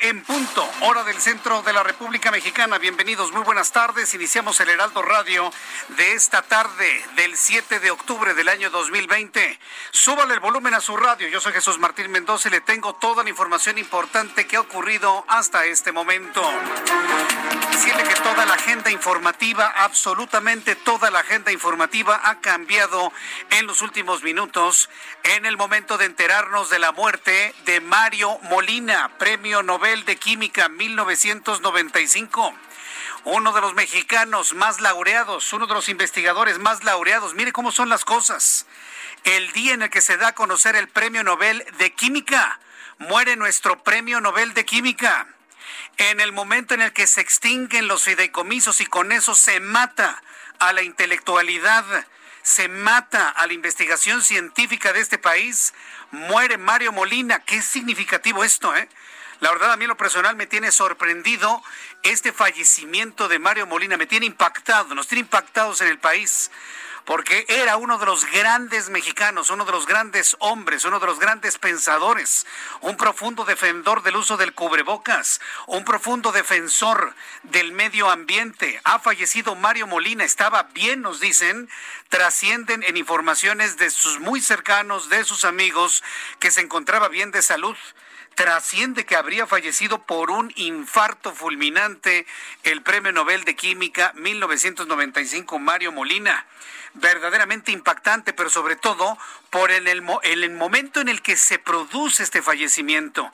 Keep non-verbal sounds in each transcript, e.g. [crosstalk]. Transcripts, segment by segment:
En punto, hora del centro de la República Mexicana. Bienvenidos, muy buenas tardes. Iniciamos el Heraldo Radio de esta tarde del 7 de octubre del año 2020. Súbale el volumen a su radio. Yo soy Jesús Martín Mendoza y le tengo toda la información importante que ha ocurrido hasta este momento. Que toda la agenda informativa, absolutamente toda la agenda informativa ha cambiado en los últimos minutos en el momento de enterarnos de la muerte de Mario Molina, Premio Nobel de Química 1995 uno de los mexicanos más laureados, uno de los investigadores más laureados. Mire cómo son las cosas. El día en el que se da a conocer el Premio Nobel de Química, muere nuestro Premio Nobel de Química. En el momento en el que se extinguen los fideicomisos y con eso se mata a la intelectualidad, se mata a la investigación científica de este país, muere Mario Molina. Qué significativo esto, ¿eh? La verdad, a mí lo personal me tiene sorprendido este fallecimiento de Mario Molina, me tiene impactado, nos tiene impactados en el país, porque era uno de los grandes mexicanos, uno de los grandes hombres, uno de los grandes pensadores, un profundo defensor del uso del cubrebocas, un profundo defensor del medio ambiente. Ha fallecido Mario Molina, estaba bien, nos dicen, trascienden en informaciones de sus muy cercanos, de sus amigos, que se encontraba bien de salud trasciende que habría fallecido por un infarto fulminante el Premio Nobel de Química 1995 Mario Molina. Verdaderamente impactante, pero sobre todo por el, el, el momento en el que se produce este fallecimiento.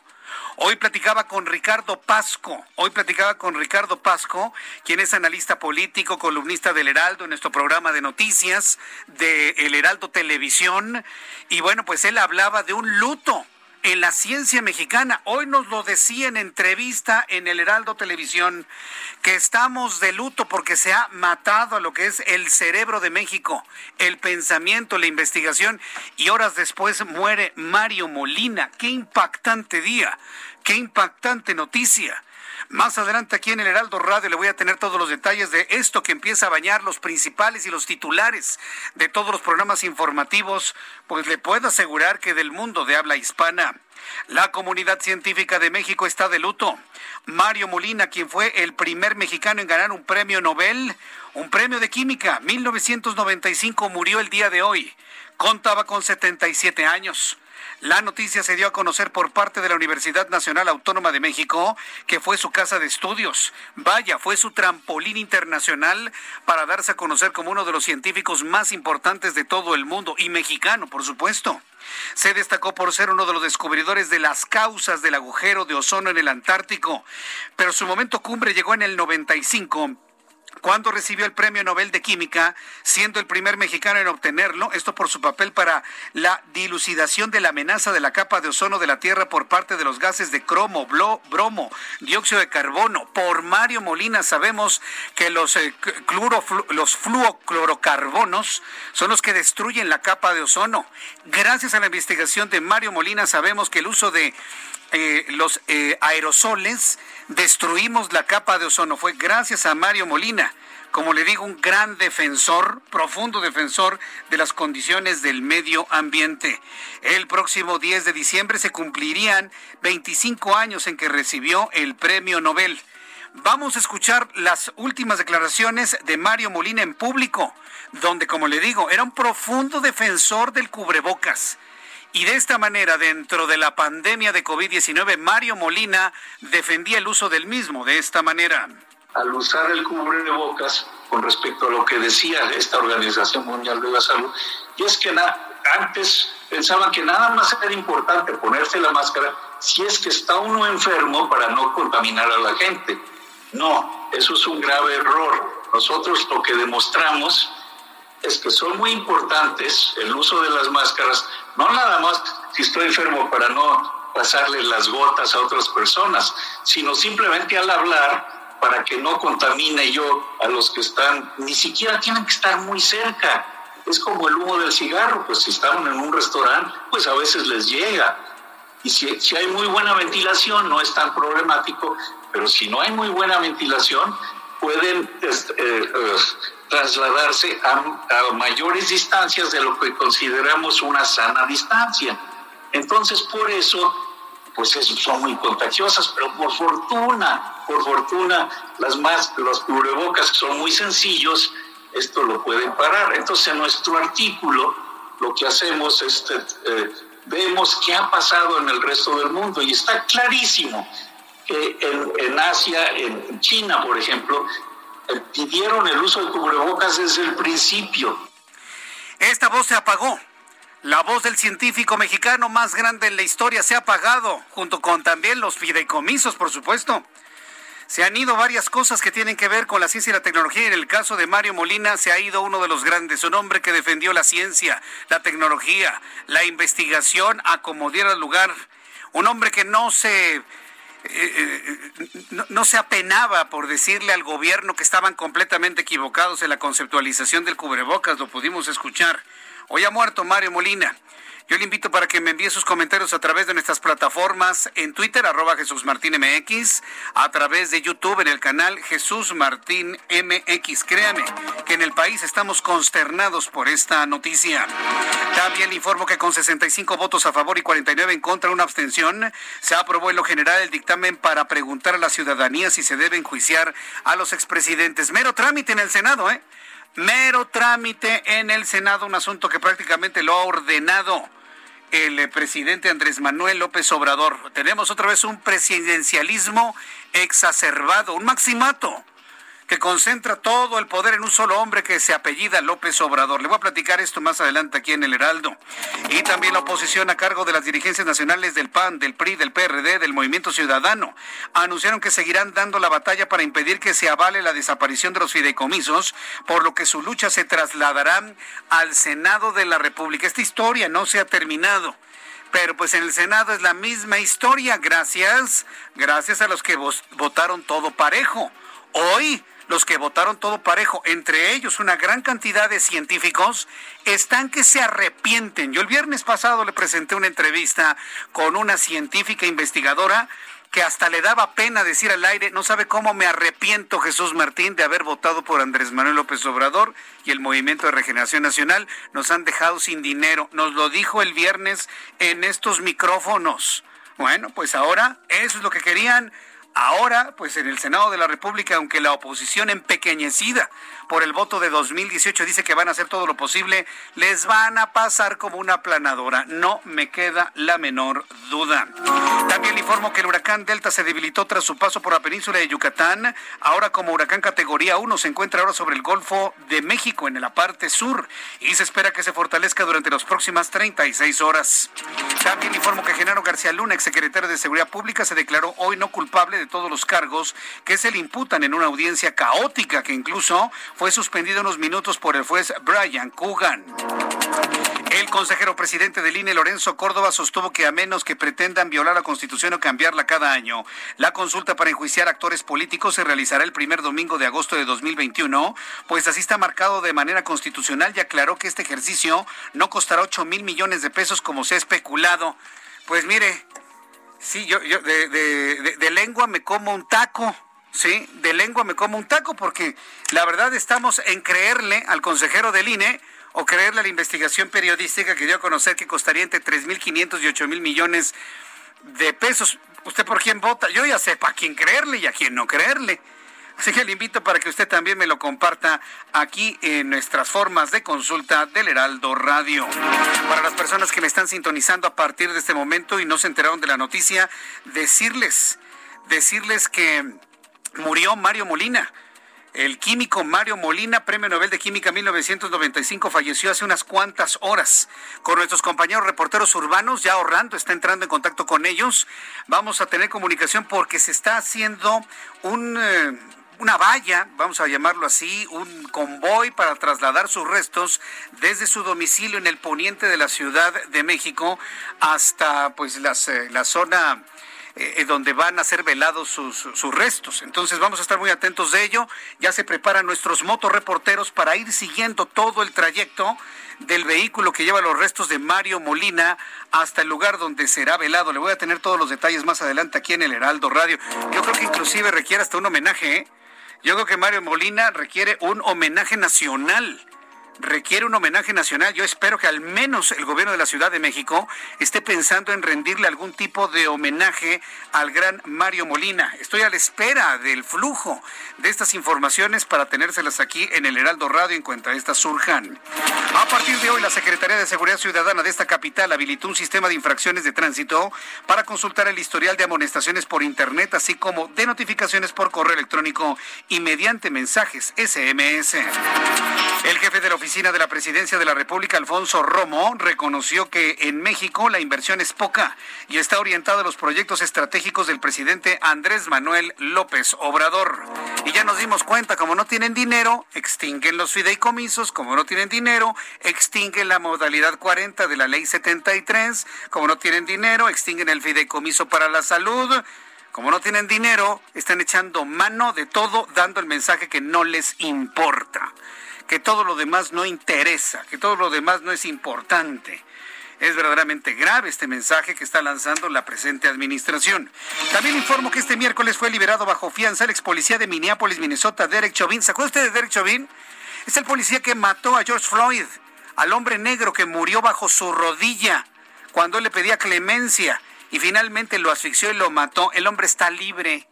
Hoy platicaba con Ricardo Pasco, hoy platicaba con Ricardo Pasco, quien es analista político, columnista del Heraldo en nuestro programa de noticias de El Heraldo Televisión. Y bueno, pues él hablaba de un luto en la ciencia mexicana. Hoy nos lo decía en entrevista en el Heraldo Televisión, que estamos de luto porque se ha matado a lo que es el cerebro de México, el pensamiento, la investigación, y horas después muere Mario Molina. Qué impactante día, qué impactante noticia. Más adelante aquí en el Heraldo Radio le voy a tener todos los detalles de esto que empieza a bañar los principales y los titulares de todos los programas informativos, pues le puedo asegurar que del mundo de habla hispana. La comunidad científica de México está de luto. Mario Molina, quien fue el primer mexicano en ganar un premio Nobel, un premio de química, 1995, murió el día de hoy. Contaba con 77 años. La noticia se dio a conocer por parte de la Universidad Nacional Autónoma de México, que fue su casa de estudios. Vaya, fue su trampolín internacional para darse a conocer como uno de los científicos más importantes de todo el mundo y mexicano, por supuesto. Se destacó por ser uno de los descubridores de las causas del agujero de ozono en el Antártico, pero su momento cumbre llegó en el 95 cuando recibió el Premio Nobel de Química, siendo el primer mexicano en obtenerlo, esto por su papel para la dilucidación de la amenaza de la capa de ozono de la Tierra por parte de los gases de cromo, bromo, dióxido de carbono. Por Mario Molina sabemos que los, eh, los fluoclorocarbonos son los que destruyen la capa de ozono. Gracias a la investigación de Mario Molina sabemos que el uso de eh, los eh, aerosoles, destruimos la capa de ozono. Fue gracias a Mario Molina. como le digo, un gran defensor, profundo defensor de las condiciones del medio ambiente. El próximo 10 de diciembre se cumplirían 25 años en que recibió el premio Nobel. Vamos a escuchar las últimas declaraciones de Mario Molina en público, donde, como le digo, era un profundo defensor del cubrebocas. Y de esta manera, dentro de la pandemia de COVID-19, Mario Molina defendía el uso del mismo de esta manera. Al usar el cubrebocas, con respecto a lo que decía esta Organización Mundial de la Salud, y es que antes pensaban que nada más era importante ponerse la máscara si es que está uno enfermo para no contaminar a la gente. No, eso es un grave error. Nosotros lo que demostramos es que son muy importantes el uso de las máscaras, no nada más si estoy enfermo para no pasarle las gotas a otras personas, sino simplemente al hablar para que no contamine yo a los que están, ni siquiera tienen que estar muy cerca. Es como el humo del cigarro, pues si están en un restaurante, pues a veces les llega. Y si, si hay muy buena ventilación, no es tan problemático, pero si no hay muy buena ventilación, pueden este, eh, eh, trasladarse a, mayores distancias de lo que consideramos una sana distancia. Entonces, por eso, pues son muy contagiosas, pero por fortuna, por fortuna, las más, los cubrebocas son muy sencillos, esto lo pueden parar. Entonces, en nuestro artículo, lo que hacemos es, eh, vemos qué ha pasado en el resto del mundo y está clarísimo que en, en Asia, en China, por ejemplo, pidieron el uso de cubrebocas desde el principio. Esta voz se apagó. La voz del científico mexicano más grande en la historia se ha apagado, junto con también los fideicomisos, por supuesto. Se han ido varias cosas que tienen que ver con la ciencia y la tecnología. En el caso de Mario Molina se ha ido uno de los grandes, un hombre que defendió la ciencia, la tecnología, la investigación a como diera lugar. Un hombre que no se eh, eh, no, se apenaba por decirle al gobierno que estaban completamente equivocados en la conceptualización del cubrebocas, lo pudimos escuchar. Hoy ha muerto Mario Molina. Yo le invito para que me envíe sus comentarios a través de nuestras plataformas en Twitter, arroba Jesús Martín MX, a través de YouTube en el canal Jesús Martín MX. Créame que en el país estamos consternados por esta noticia. También le informo que con 65 votos a favor y 49 en contra, una abstención, se aprobó en lo general el dictamen para preguntar a la ciudadanía si se debe enjuiciar a los expresidentes. Mero trámite en el Senado, ¿eh? Mero trámite en el Senado, un asunto que prácticamente lo ha ordenado el eh, presidente Andrés Manuel López Obrador. Tenemos otra vez un presidencialismo exacerbado, un maximato que concentra todo el poder en un solo hombre que se apellida López Obrador. Le voy a platicar esto más adelante aquí en el Heraldo. Y también la oposición a cargo de las dirigencias nacionales del PAN, del PRI, del PRD, del Movimiento Ciudadano, anunciaron que seguirán dando la batalla para impedir que se avale la desaparición de los fideicomisos, por lo que su lucha se trasladará al Senado de la República. Esta historia no se ha terminado pero pues en el Senado es la misma historia, gracias, gracias a los que votaron todo parejo. Hoy los que votaron todo parejo, entre ellos una gran cantidad de científicos, están que se arrepienten. Yo el viernes pasado le presenté una entrevista con una científica investigadora que hasta le daba pena decir al aire, no sabe cómo me arrepiento Jesús Martín de haber votado por Andrés Manuel López Obrador y el Movimiento de Regeneración Nacional. Nos han dejado sin dinero. Nos lo dijo el viernes en estos micrófonos. Bueno, pues ahora eso es lo que querían Ahora, pues en el Senado de la República, aunque la oposición empequeñecida por el voto de 2018 dice que van a hacer todo lo posible, les van a pasar como una planadora. No me queda la menor duda. También informo que el huracán Delta se debilitó tras su paso por la península de Yucatán. Ahora como huracán categoría 1 se encuentra ahora sobre el Golfo de México en la parte sur y se espera que se fortalezca durante las próximas 36 horas. También informo que Genaro García Luna, exsecretario de Seguridad Pública, se declaró hoy no culpable de todos los cargos que se le imputan en una audiencia caótica que incluso fue suspendido unos minutos por el juez Brian Coogan. El consejero presidente del INE, Lorenzo Córdoba, sostuvo que a menos que pretendan violar la Constitución o cambiarla cada año, la consulta para enjuiciar actores políticos se realizará el primer domingo de agosto de 2021, pues así está marcado de manera constitucional y aclaró que este ejercicio no costará 8 mil millones de pesos como se ha especulado. Pues mire, Sí, yo, yo de, de, lengua me como un taco, ¿sí? De lengua me como un taco, porque la verdad estamos en creerle al consejero del INE o creerle a la investigación periodística que dio a conocer que costaría entre 3.500 y 8.000 millones de pesos. ¿Usted por quién vota? Yo ya sé para quién creerle y a quién no creerle. Así le invito para que usted también me lo comparta aquí en nuestras formas de consulta del Heraldo Radio. Para las personas que me están sintonizando a partir de este momento y no se enteraron de la noticia, decirles, decirles que murió Mario Molina. El químico Mario Molina, Premio Nobel de Química 1995, falleció hace unas cuantas horas. Con nuestros compañeros reporteros urbanos, ya Orlando está entrando en contacto con ellos. Vamos a tener comunicación porque se está haciendo un... Eh, una valla, vamos a llamarlo así, un convoy para trasladar sus restos desde su domicilio en el poniente de la Ciudad de México hasta pues las, eh, la zona eh, eh, donde van a ser velados sus, restos. Entonces vamos a estar muy atentos de ello. Ya se preparan nuestros motorreporteros para ir siguiendo todo el trayecto del vehículo que lleva los restos de Mario Molina hasta el lugar donde será velado. Le voy a tener todos los detalles más adelante aquí en el Heraldo Radio. Yo creo que inclusive requiere hasta un homenaje, ¿eh? Yo creo que Mario Molina requiere un homenaje nacional requiere un homenaje nacional. Yo espero que al menos el gobierno de la Ciudad de México esté pensando en rendirle algún tipo de homenaje al gran Mario Molina. Estoy a la espera del flujo de estas informaciones para tenérselas aquí en el Heraldo Radio en cuanto estas surjan. A partir de hoy, la Secretaría de Seguridad Ciudadana de esta capital habilitó un sistema de infracciones de tránsito para consultar el historial de amonestaciones por Internet, así como de notificaciones por correo electrónico y mediante mensajes SMS. El jefe de la Oficina de la Presidencia de la República, Alfonso Romo, reconoció que en México la inversión es poca y está orientada a los proyectos estratégicos del presidente Andrés Manuel López Obrador. Y ya nos dimos cuenta, como no tienen dinero, extinguen los fideicomisos, como no tienen dinero, extinguen la modalidad 40 de la ley 73, como no tienen dinero, extinguen el fideicomiso para la salud. Como no tienen dinero, están echando mano de todo, dando el mensaje que no les importa que todo lo demás no interesa, que todo lo demás no es importante. Es verdaderamente grave este mensaje que está lanzando la presente administración. También informo que este miércoles fue liberado bajo fianza el ex policía de Minneapolis, Minnesota, Derek Chauvin. ¿Se acuerda usted de Derek Chauvin? Es el policía que mató a George Floyd, al hombre negro que murió bajo su rodilla cuando le pedía clemencia y finalmente lo asfixió y lo mató. El hombre está libre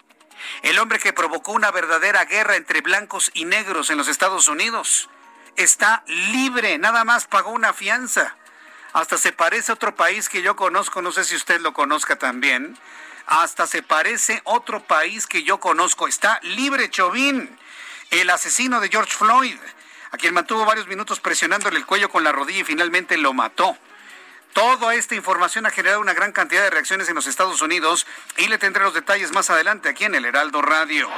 el hombre que provocó una verdadera guerra entre blancos y negros en los Estados Unidos. Está libre, nada más pagó una fianza. Hasta se parece a otro país que yo conozco, no sé si usted lo conozca también. Hasta se parece otro país que yo conozco. Está libre Chauvin, el asesino de George Floyd, a quien mantuvo varios minutos presionándole el cuello con la rodilla y finalmente lo mató. Toda esta información ha generado una gran cantidad de reacciones en los Estados Unidos y le tendré los detalles más adelante aquí en el Heraldo Radio.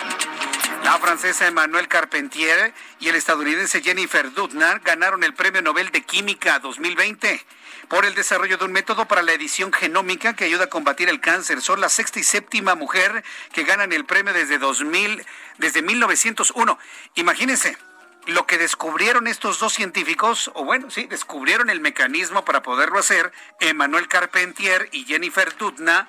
La francesa Emmanuelle Carpentier y el estadounidense Jennifer Doudna ganaron el Premio Nobel de Química 2020 por el desarrollo de un método para la edición genómica que ayuda a combatir el cáncer. Son la sexta y séptima mujer que ganan el premio desde 2000, desde 1901. Imagínense, lo que descubrieron estos dos científicos, o bueno, sí, descubrieron el mecanismo para poderlo hacer, Emmanuel Carpentier y Jennifer Doudna,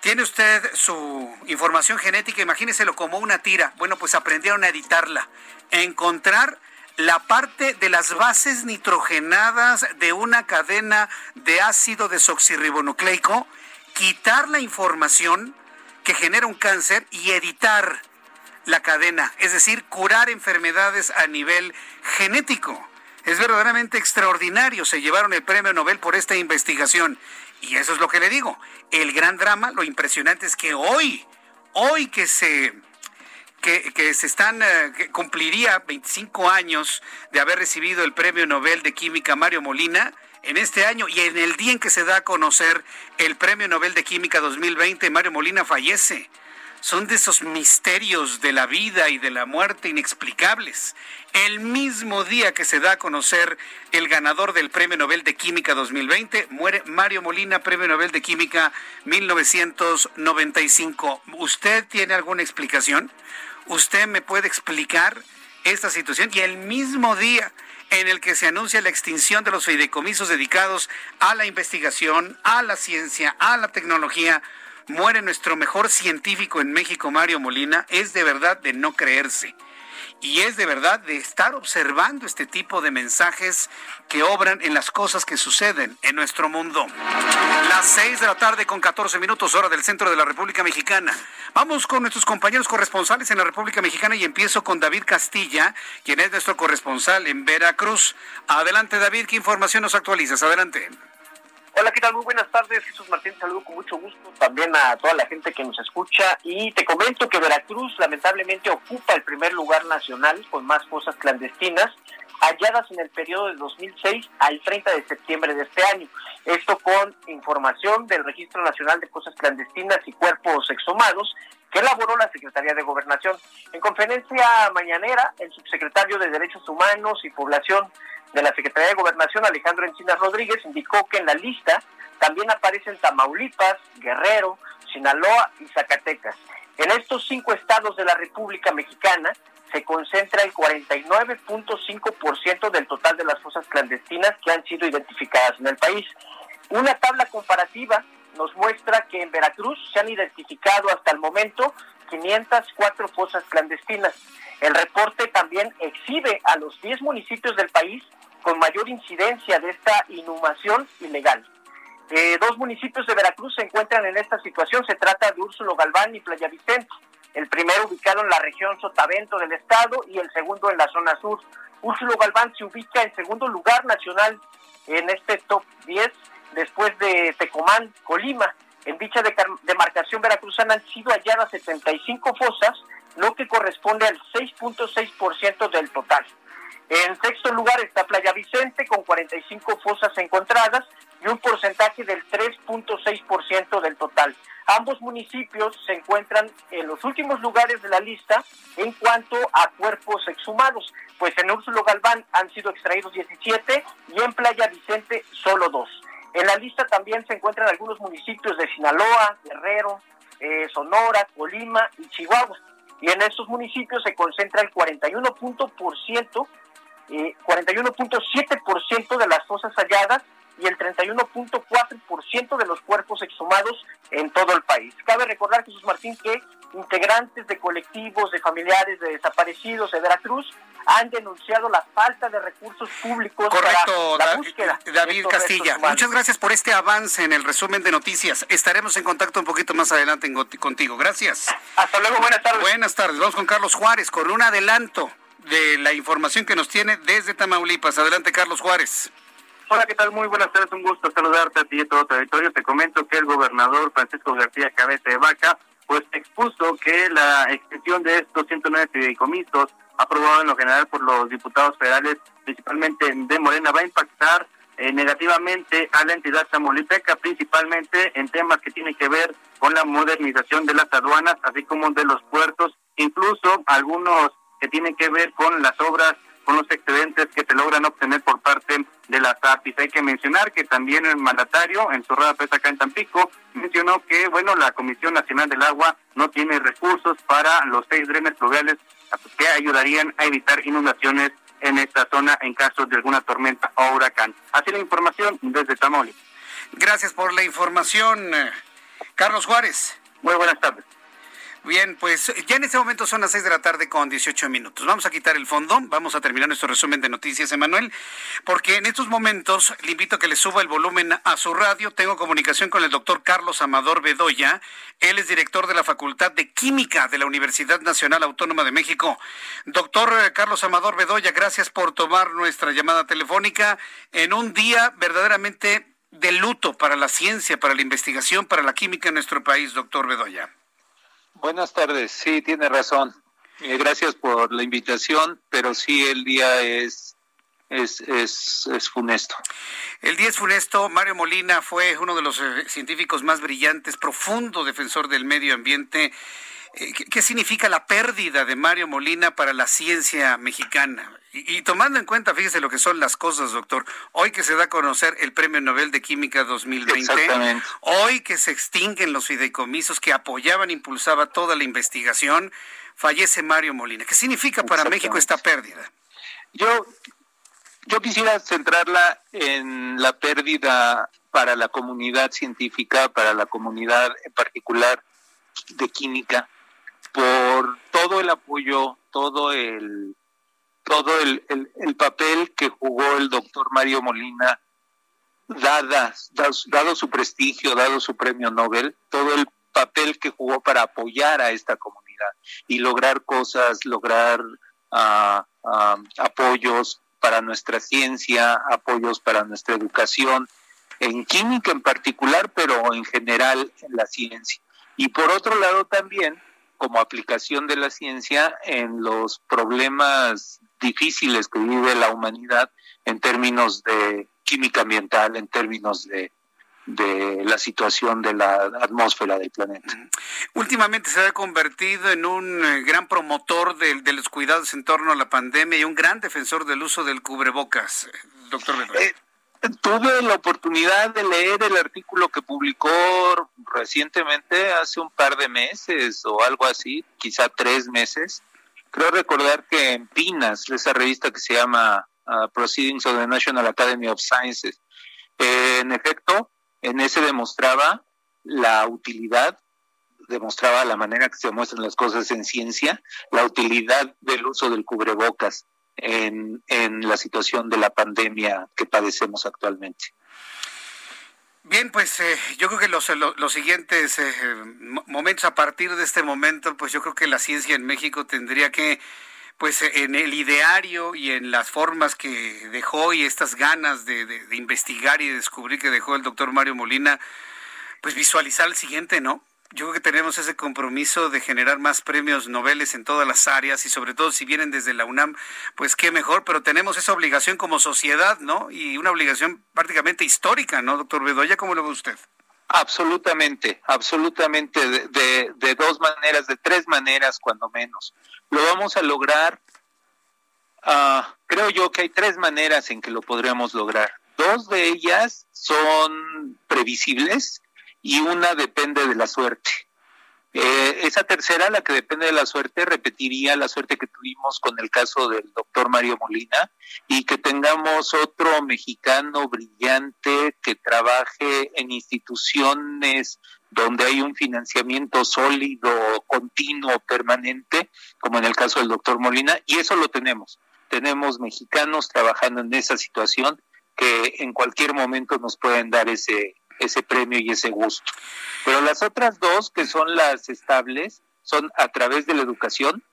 tiene usted su información genética, imagíneselo como una tira. Bueno, pues aprendieron a editarla, encontrar la parte de las bases nitrogenadas de una cadena de ácido desoxirribonucleico, quitar la información que genera un cáncer y editar la cadena, es decir, curar enfermedades a nivel genético. Es verdaderamente extraordinario. Se llevaron el premio Nobel por esta investigación. Y eso es lo que le digo. El gran drama, lo impresionante es que hoy, hoy que se que, se están, eh, que cumpliría 25 años de haber recibido el Premio Nobel de Química Mario Molina, en este año y en el día en que se da a conocer el Premio Nobel de Química 2020, Mario Molina fallece son de esos misterios de la vida y de la muerte inexplicables. El mismo día que se da a conocer el ganador del Premio Nobel de Química 2020, muere Mario Molina, Premio Nobel de Química 1995. ¿Usted tiene alguna explicación? ¿Usted me puede explicar esta situación? Y el mismo día en el que se anuncia la extinción de los fideicomisos dedicados a la investigación, a la ciencia, a la tecnología, muere nuestro mejor científico en México, Mario Molina, es de verdad de no creerse. Y es de verdad de estar observando este tipo de mensajes que obran en las cosas que suceden en nuestro mundo. Las 6 de la tarde con 14 minutos hora del centro de la República Mexicana. Vamos con nuestros compañeros corresponsales en la República Mexicana y empiezo con David Castilla, quien es nuestro corresponsal en Veracruz. Adelante David, ¿qué información nos actualizas? Adelante. Hola, ¿qué tal? Muy buenas tardes. Jesús Martín, saludo con mucho gusto también a toda la gente que nos escucha. Y te comento que Veracruz lamentablemente ocupa el primer lugar nacional con más fosas clandestinas halladas en el periodo de 2006 al 30 de septiembre de este año. Esto con información del Registro Nacional de Fosas Clandestinas y Cuerpos Exhumados que elaboró la Secretaría de Gobernación. En conferencia mañanera, el subsecretario de Derechos Humanos y Población de la Secretaría de Gobernación, Alejandro Encinas Rodríguez, indicó que en la lista también aparecen Tamaulipas, Guerrero, Sinaloa y Zacatecas. En estos cinco estados de la República Mexicana se concentra el 49.5% del total de las fosas clandestinas que han sido identificadas en el país. Una tabla comparativa nos muestra que en Veracruz se han identificado hasta el momento 504 fosas clandestinas. El reporte también exhibe a los 10 municipios del país con mayor incidencia de esta inhumación ilegal. Eh, dos municipios de Veracruz se encuentran en esta situación. Se trata de Úrsulo Galván y Playa Vicente. El primero ubicado en la región Sotavento del estado y el segundo en la zona sur. Úrsulo Galván se ubica en segundo lugar nacional en este top 10 después de Tecomán, Colima. En dicha demarcación veracruzana han sido halladas 75 fosas, lo que corresponde al 6.6% del total. En sexto lugar está Playa Vicente con 45 fosas encontradas y un porcentaje del 3.6% del total. Ambos municipios se encuentran en los últimos lugares de la lista en cuanto a cuerpos exhumados, pues en Úrsulo Galván han sido extraídos 17 y en Playa Vicente solo dos. En la lista también se encuentran algunos municipios de Sinaloa, Guerrero, eh, Sonora, Colima y Chihuahua. Y en estos municipios se concentra el 41.ciento 41.7% de las fosas halladas y el 31.4% de los cuerpos exhumados en todo el país. Cabe recordar, Jesús Martín, que integrantes de colectivos de familiares de desaparecidos de Veracruz han denunciado la falta de recursos públicos Correcto, para la búsqueda. David Castilla, muchas gracias por este avance en el resumen de noticias. Estaremos en contacto un poquito más adelante contigo. Gracias. Hasta luego, buenas tardes. Buenas tardes. Vamos con Carlos Juárez con un adelanto de la información que nos tiene desde Tamaulipas. Adelante, Carlos Juárez. Hola, ¿qué tal? Muy buenas tardes, un gusto saludarte a ti y a todo tu territorio. Te comento que el gobernador Francisco García Cabeza de Vaca, pues expuso que la extensión de estos 109 fideicomisos aprobado en lo general por los diputados federales, principalmente de Morena, va a impactar eh, negativamente a la entidad tamaulipeca, principalmente en temas que tienen que ver con la modernización de las aduanas, así como de los puertos, incluso algunos que tienen que ver con las obras, con los excedentes que se logran obtener por parte de las APIs. Hay que mencionar que también el mandatario, en su rueda acá en Tampico, mencionó que, bueno, la Comisión Nacional del Agua no tiene recursos para los seis drenes pluviales que ayudarían a evitar inundaciones en esta zona en caso de alguna tormenta o huracán. Así la información desde Tamaulipas. Gracias por la información, Carlos Juárez. Muy buenas tardes. Bien, pues ya en este momento son las 6 de la tarde con 18 minutos. Vamos a quitar el fondo, vamos a terminar nuestro resumen de noticias, Emanuel, porque en estos momentos le invito a que le suba el volumen a su radio. Tengo comunicación con el doctor Carlos Amador Bedoya. Él es director de la Facultad de Química de la Universidad Nacional Autónoma de México. Doctor eh, Carlos Amador Bedoya, gracias por tomar nuestra llamada telefónica en un día verdaderamente de luto para la ciencia, para la investigación, para la química en nuestro país, doctor Bedoya. Buenas tardes, sí, tiene razón. Eh, gracias por la invitación, pero sí el día es, es, es, es, funesto. El día es funesto. Mario Molina fue uno de los eh, científicos más brillantes, profundo defensor del medio ambiente. ¿Qué significa la pérdida de Mario Molina para la ciencia mexicana? Y, tomando en cuenta, fíjese lo que son las cosas, doctor. Hoy que se da a conocer el Premio Nobel de Química 2020, hoy que se extinguen los fideicomisos que apoyaban, impulsaba toda la investigación, fallece Mario Molina. ¿Qué significa para México esta pérdida? Yo, yo quisiera centrarla en la pérdida para la comunidad científica, para la comunidad en particular de química, por todo el apoyo, todo el todo el, el, papel que jugó el doctor Mario Molina, dadas, dado su prestigio, dado su premio Nobel, todo el papel que jugó para apoyar a esta comunidad y lograr cosas, lograr uh, apoyos para nuestra ciencia, apoyos para nuestra educación, en química en particular, pero en general en la ciencia. Y por otro lado también, como aplicación de la ciencia en los problemas difíciles que vive la humanidad en términos de química ambiental, en términos de de la situación de la atmósfera del planeta. Últimamente se ha convertido en un eh, gran promotor de, los cuidados en torno a la pandemia y un gran defensor del uso del cubrebocas, eh, doctor eh, tuve la oportunidad de leer el artículo que publicó recientemente, hace un par de meses o algo así, quizá tres meses. Creo recordar que en PINAS, esa revista que se llama uh, Proceedings of the National Academy of Sciences, en efecto, en ese demostraba la utilidad, demostraba la manera que se muestran las cosas en ciencia, la utilidad del uso del cubrebocas en, la situación de la pandemia que padecemos actualmente. Bien, pues eh, yo creo que los, los, siguientes eh, momentos a partir de este momento, pues yo creo que la ciencia en México tendría que pues en el ideario y en las formas que dejó y estas ganas de, investigar y de descubrir que dejó el doctor Mario Molina, pues visualizar el siguiente, ¿no? Yo creo que tenemos ese compromiso de generar más premios noveles en todas las áreas y sobre todo si vienen desde la UNAM, pues qué mejor, pero tenemos esa obligación como sociedad, ¿no? Y una obligación prácticamente histórica, ¿no, doctor Bedoya? ¿Cómo lo ve usted? Absolutamente, absolutamente, de, de, dos maneras, de tres maneras cuando menos. Lo vamos a lograr, ah, creo yo que hay tres maneras en que lo podríamos lograr. Dos de ellas son previsibles y una depende de la suerte. Eh, esa tercera, la que depende de la suerte, repetiría la suerte que tuvimos con el caso del doctor Mario Molina y que tengamos otro mexicano brillante que trabaje en instituciones donde hay un financiamiento sólido, continuo, permanente, como en el caso del doctor Molina, y eso lo tenemos. Tenemos mexicanos trabajando en esa situación que en cualquier momento nos pueden dar ese, ese premio y ese gusto. Pero las otras dos, que son las estables, son a través de la educación,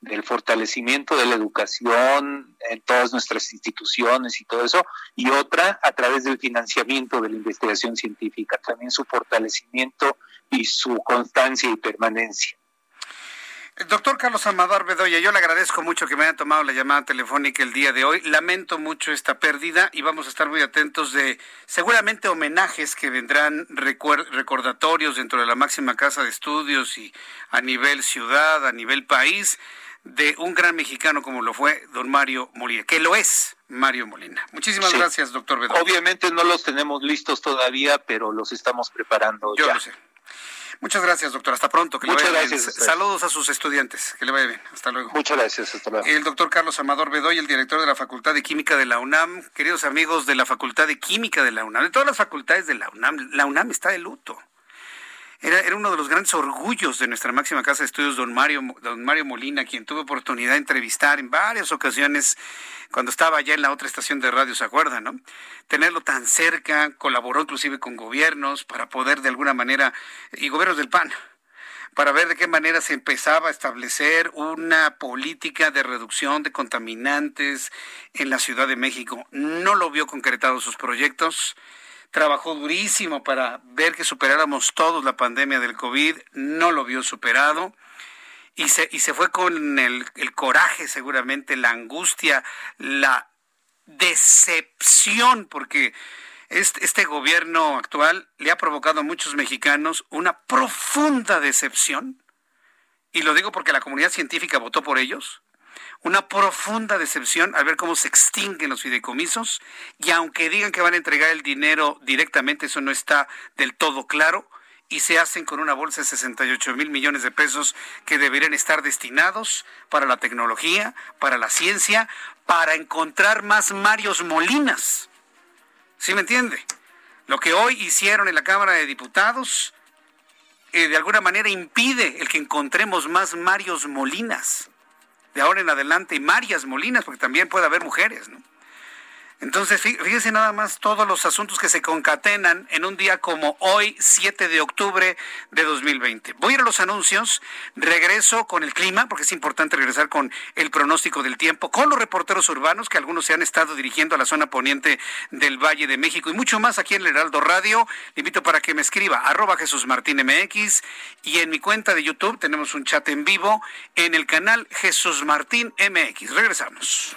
del fortalecimiento de la educación en todas nuestras instituciones y todo eso, y otra a través del financiamiento de la investigación científica, también su fortalecimiento y su constancia y permanencia. Doctor Carlos Amador Bedoya, yo le agradezco mucho que me haya tomado la llamada telefónica el día de hoy. Lamento mucho esta pérdida y vamos a estar muy atentos de seguramente homenajes que vendrán recordatorios dentro de la máxima casa de estudios y a nivel ciudad, a nivel país, de un gran mexicano como lo fue don Mario Molina, que lo es Mario Molina. Muchísimas gracias, doctor Bedoya. Obviamente no los tenemos listos todavía, pero los estamos preparando. Yo lo sé. Muchas gracias, doctor. Hasta pronto. Que Muchas gracias. Saludos a sus estudiantes. Que le vaya bien. Hasta luego. Muchas gracias. Hasta luego. El doctor Carlos Amador Bedoy, el director de la Facultad de Química de la UNAM. Queridos amigos de la Facultad de Química de la UNAM, de todas las facultades de la UNAM, la UNAM está de luto. Era, era, uno de los grandes orgullos de nuestra máxima casa de estudios, don Mario, don Mario Molina, quien tuve oportunidad de entrevistar en varias ocasiones cuando estaba allá en la otra estación de radio, ¿se acuerdan? No? Tenerlo tan cerca, colaboró inclusive con gobiernos para poder de alguna manera, y gobiernos del PAN, para ver de qué manera se empezaba a establecer una política de reducción de contaminantes en la Ciudad de México. No lo vio concretado sus proyectos trabajó durísimo para ver que superáramos todos la pandemia del COVID, no lo vio superado. Y se, y se fue con el, el coraje, seguramente, la angustia, la decepción, porque este, este, gobierno actual le ha provocado a muchos mexicanos una profunda decepción, y lo digo porque la comunidad científica votó por ellos, una profunda decepción al ver cómo se extinguen los fideicomisos y aunque digan que van a entregar el dinero directamente, eso no está del todo claro y se hacen con una bolsa de 68 mil millones de pesos que deberían estar destinados para la tecnología, para la ciencia, para encontrar más Marios Molinas. ¿Sí me entiende? Lo que hoy hicieron en la Cámara de Diputados eh, de alguna manera impide el que encontremos más Marios Molinas. De ahora en adelante, Marias Molinas, porque también puede haber mujeres, ¿no? Entonces, fíjese nada más todos los asuntos que se concatenan en un día como hoy, 7 de octubre de 2020. Voy a ir a los anuncios, regreso con el clima, porque es importante regresar con el pronóstico del tiempo, con los reporteros urbanos, que algunos se han estado dirigiendo a la zona poniente del Valle de México y mucho más aquí en el Heraldo Radio. Le invito para que me escriba, arroba Jesús Martín MX, y en mi cuenta de YouTube tenemos un chat en vivo en el canal Jesús Martín MX. Regresamos.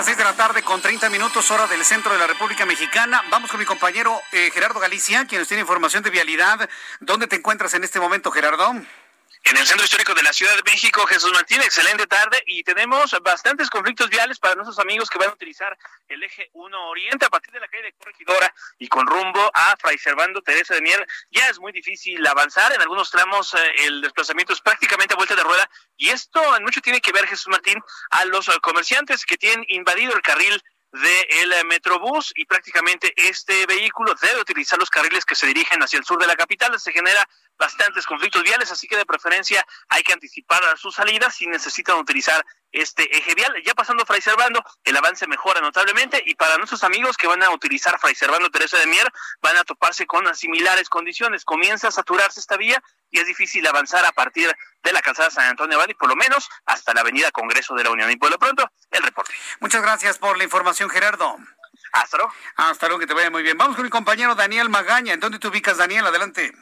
Las 6 de la tarde con 30 minutos hora del centro de la República Mexicana. Vamos con mi compañero eh, Gerardo Galicia, quien nos tiene información de vialidad. ¿Dónde te encuentras en este momento, Gerardo? En el centro histórico de la Ciudad de México, Jesús Martín, excelente tarde y tenemos bastantes conflictos viales para nuestros amigos que van a utilizar el eje 1 Oriente a partir de la calle de Corregidora y con rumbo a Fray Servando Teresa de Mier. Ya es muy difícil avanzar, en algunos tramos eh, el desplazamiento es prácticamente a vuelta de rueda y esto en mucho tiene que ver, Jesús Martín, a los comerciantes que tienen invadido el carril del el Metrobús y prácticamente este vehículo debe utilizar los carriles que se dirigen hacia el sur de la capital. Se genera bastantes conflictos viales, así que de preferencia hay que anticipar sus salidas si necesitan utilizar este eje vial. Ya pasando Fray Servando, el avance mejora notablemente y para nuestros amigos que van a utilizar Fray Servando Teresa de Mier, van a toparse con similares condiciones. Comienza a saturarse esta vía y es difícil avanzar a partir de la calzada San Antonio Abad y por lo menos hasta la avenida Congreso de la Unión. Y por lo pronto, el reporte. Muchas gracias por la información, Gerardo. Hasta luego. Hasta luego, que te vaya muy bien. Vamos con mi compañero Daniel Magaña. ¿En dónde te ubicas, Daniel? Adelante.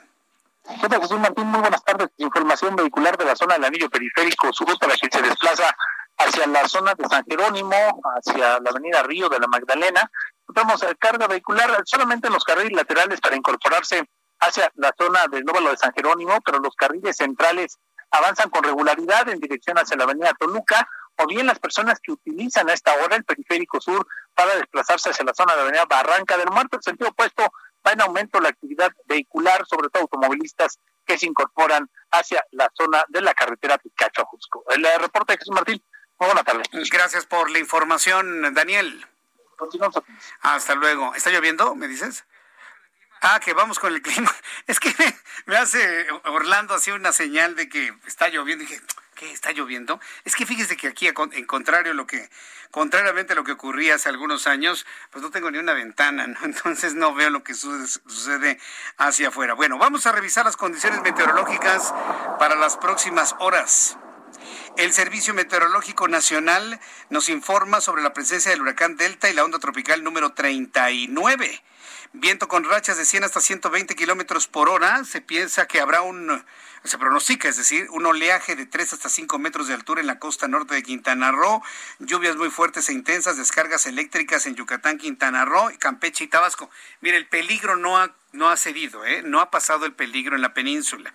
¿Qué tal, Jesús Martín? Muy buenas tardes. Información vehicular de la zona del anillo periférico sur para quien se desplaza hacia la zona de San Jerónimo, hacia la avenida Río de la Magdalena. Encontramos carga vehicular solamente en los carriles laterales para incorporarse hacia la zona del Nóvalo de San Jerónimo, pero los carriles centrales avanzan con regularidad en dirección hacia la avenida Toluca, o bien las personas que utilizan a esta hora el periférico sur para desplazarse hacia la zona de la avenida Barranca del Muerto, en sentido opuesto va en aumento la actividad vehicular, sobre todo automovilistas que se incorporan hacia la zona de la carretera Picacho Jusco. El reporte de Jesús Martín, muy buena tarde. Gracias por la información, Daniel. Continuamos. Hasta luego. ¿Está lloviendo, me dices? Ah, que vamos con el clima. [laughs] Es que [laughs] me, hace Orlando así una señal de que está lloviendo. Dije, ¿qué está lloviendo? Es que fíjese que aquí, en contrario lo que, contrariamente a lo que ocurría hace algunos años, pues no tengo ni una ventana, ¿no? [laughs] Entonces no veo lo que sucede hacia afuera. Bueno, vamos a revisar las condiciones meteorológicas para las próximas horas. El Servicio Meteorológico Nacional nos informa sobre la presencia del huracán Delta y la onda tropical número 39 viento con rachas de 100 hasta 120 kilómetros por hora. Se piensa que habrá un, se pronostica, es decir, un oleaje de 3 hasta 5 metros de altura en la costa norte de Quintana Roo, lluvias muy fuertes e intensas, descargas eléctricas en Yucatán, Quintana Roo, Campeche y Tabasco. Mire, el peligro no ha, no ha cedido, ¿eh? no ha pasado el peligro en la península.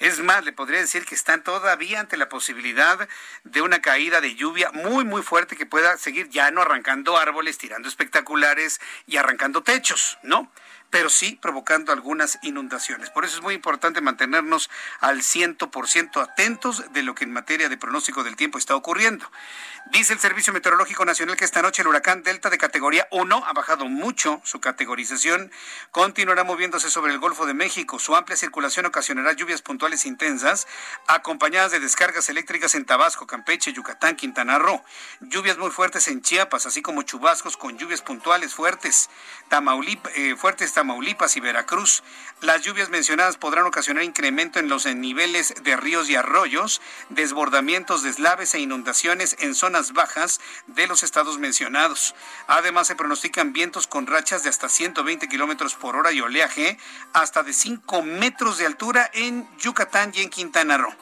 Es más, le podría decir que están todavía ante la posibilidad de una caída de lluvia muy, muy fuerte que pueda seguir ya no arrancando árboles, tirando espectaculares y arrancando techos, ¿no? Pero sí provocando algunas inundaciones. Por eso es muy importante mantenernos al 100% atentos de lo que en materia de pronóstico del tiempo está ocurriendo. Dice el Servicio Meteorológico Nacional que esta noche el huracán Delta de categoría 1 ha bajado mucho su categorización, continuará moviéndose sobre el Golfo de México. Su amplia circulación ocasionará lluvias puntuales intensas, acompañadas de descargas eléctricas en Tabasco, Campeche, Yucatán, Quintana Roo. Lluvias muy fuertes en Chiapas, así como chubascos con lluvias puntuales fuertes. Tamaulipas, eh, fuertes Tamaulipas y Veracruz. Las lluvias mencionadas podrán ocasionar incremento en los niveles de ríos y arroyos, desbordamientos, deslaves e inundaciones en zonas bajas de los estados mencionados. Además, se pronostican vientos con rachas de hasta 120 kilómetros por hora y oleaje hasta de 5 metros de altura en Yucatán y en Quintana Roo.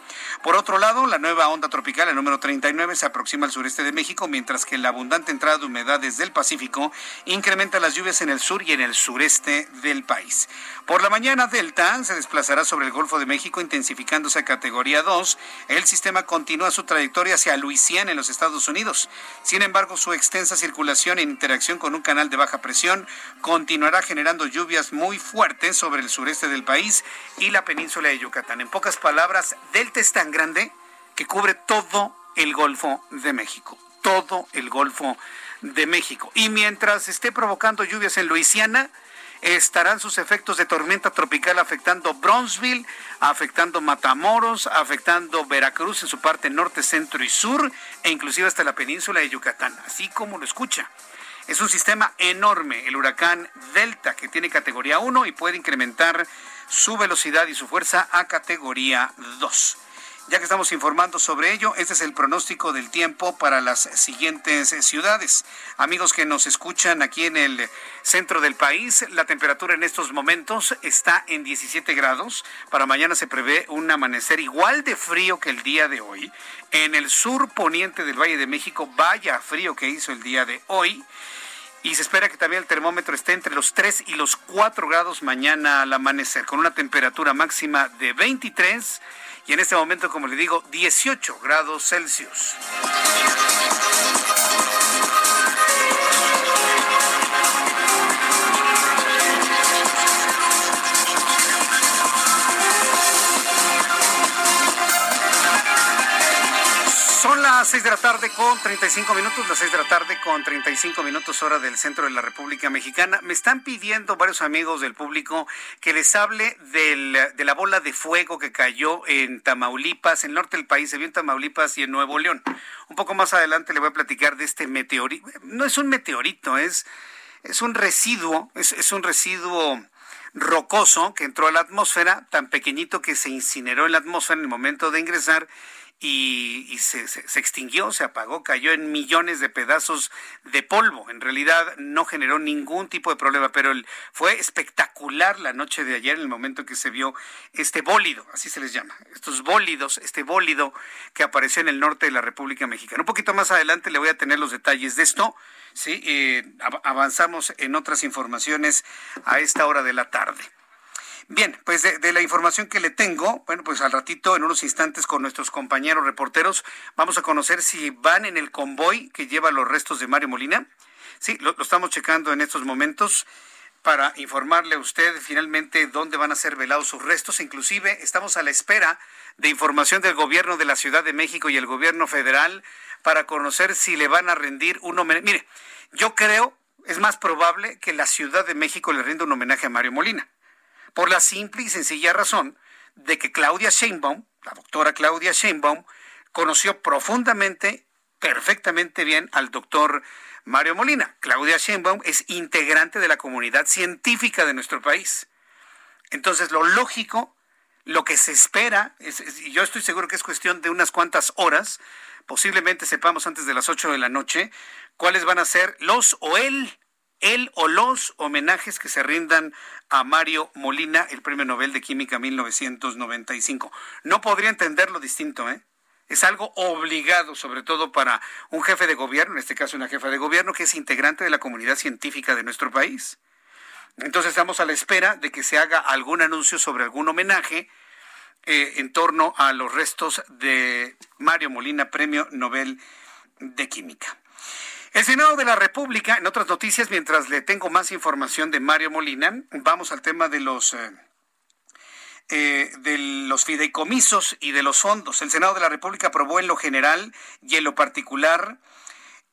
Por otro lado, la nueva onda tropical, el número 39, se aproxima al sureste de México, mientras que la abundante entrada de humedades del Pacífico incrementa las lluvias en el sur y en el sureste del país. Por la mañana, Delta se desplazará sobre el Golfo de México, intensificándose a categoría 2. El sistema continúa su trayectoria hacia Luisiana, en los Estados Unidos. Sin embargo, su extensa circulación en interacción con un canal de baja presión continuará generando lluvias muy fuertes sobre el sureste del país y la península de Yucatán. En pocas palabras, Delta es tan grande que cubre todo el Golfo de México. Todo el Golfo de México. Y mientras esté provocando lluvias en Luisiana, estarán sus efectos de tormenta tropical afectando Bronzeville, afectando Matamoros, afectando Veracruz en su parte norte, centro y sur, e inclusive hasta la península de Yucatán, así como lo escucha. Es un sistema enorme, el huracán Delta, que tiene categoría 1 y puede incrementar su velocidad y su fuerza a categoría 2. Ya que estamos informando sobre ello, este es el pronóstico del tiempo para las siguientes ciudades. Amigos que nos escuchan aquí en el centro del país, la temperatura en estos momentos está en 17 grados. Para mañana se prevé un amanecer igual de frío que el día de hoy. En el sur poniente del Valle de México, vaya frío que hizo el día de hoy. Y se espera que también el termómetro esté entre los 3 y los 4 grados mañana al amanecer, con una temperatura máxima de 23 y en este momento, como le digo, 18 grados Celsius. Son las 6 de la tarde con 35 minutos, las 6 de la tarde con 35 minutos hora del centro de la República Mexicana. Me están pidiendo varios amigos del público que les hable de la bola de fuego que cayó en Tamaulipas, en el norte del país, se vio en Tamaulipas y en Nuevo León. Un poco más adelante le voy a platicar de este meteorito. No es un meteorito, es, es un residuo, es, es un residuo rocoso que entró a la atmósfera, tan pequeñito que se incineró en la atmósfera en el momento de ingresar y, se, se, extinguió, se apagó, cayó en millones de pedazos de polvo. En realidad no generó ningún tipo de problema, pero fue espectacular la noche de ayer en el momento que se vio este bólido, así se les llama, estos bólidos, este bólido que apareció en el norte de la República Mexicana. Un poquito más adelante le voy a tener los detalles de esto. Sí, eh, avanzamos en otras informaciones a esta hora de la tarde. Bien, pues de, la información que le tengo, bueno, pues al ratito, en unos instantes, con nuestros compañeros reporteros, vamos a conocer si van en el convoy que lleva los restos de Mario Molina. Sí, lo, estamos checando en estos momentos para informarle a usted finalmente dónde van a ser velados sus restos. Inclusive estamos a la espera de información del gobierno de la Ciudad de México y el gobierno federal para conocer si le van a rendir un homenaje. Mire, yo creo, es más probable que la Ciudad de México le rinda un homenaje a Mario Molina por la simple y sencilla razón de que Claudia Sheinbaum, la doctora Claudia Sheinbaum, conoció profundamente, perfectamente bien al doctor Mario Molina. Claudia Sheinbaum es integrante de la comunidad científica de nuestro país. Entonces, lo lógico, lo que se espera, y yo estoy seguro que es cuestión de unas cuantas horas, posiblemente sepamos antes de las 8 de la noche, cuáles van a ser los o el el o los homenajes que se rindan a Mario Molina, el Premio Nobel de Química 1995. No podría entenderlo distinto, ¿eh? Es algo obligado, sobre todo para un jefe de gobierno, en este caso una jefa de gobierno, que es integrante de la comunidad científica de nuestro país. Entonces estamos a la espera de que se haga algún anuncio sobre algún homenaje eh, en torno a los restos de Mario Molina, Premio Nobel de Química. El Senado de la República, en otras noticias, mientras le tengo más información de Mario Molina, vamos al tema de los... Eh, eh, de los fideicomisos y de los fondos. El Senado de la República aprobó en lo general y en lo particular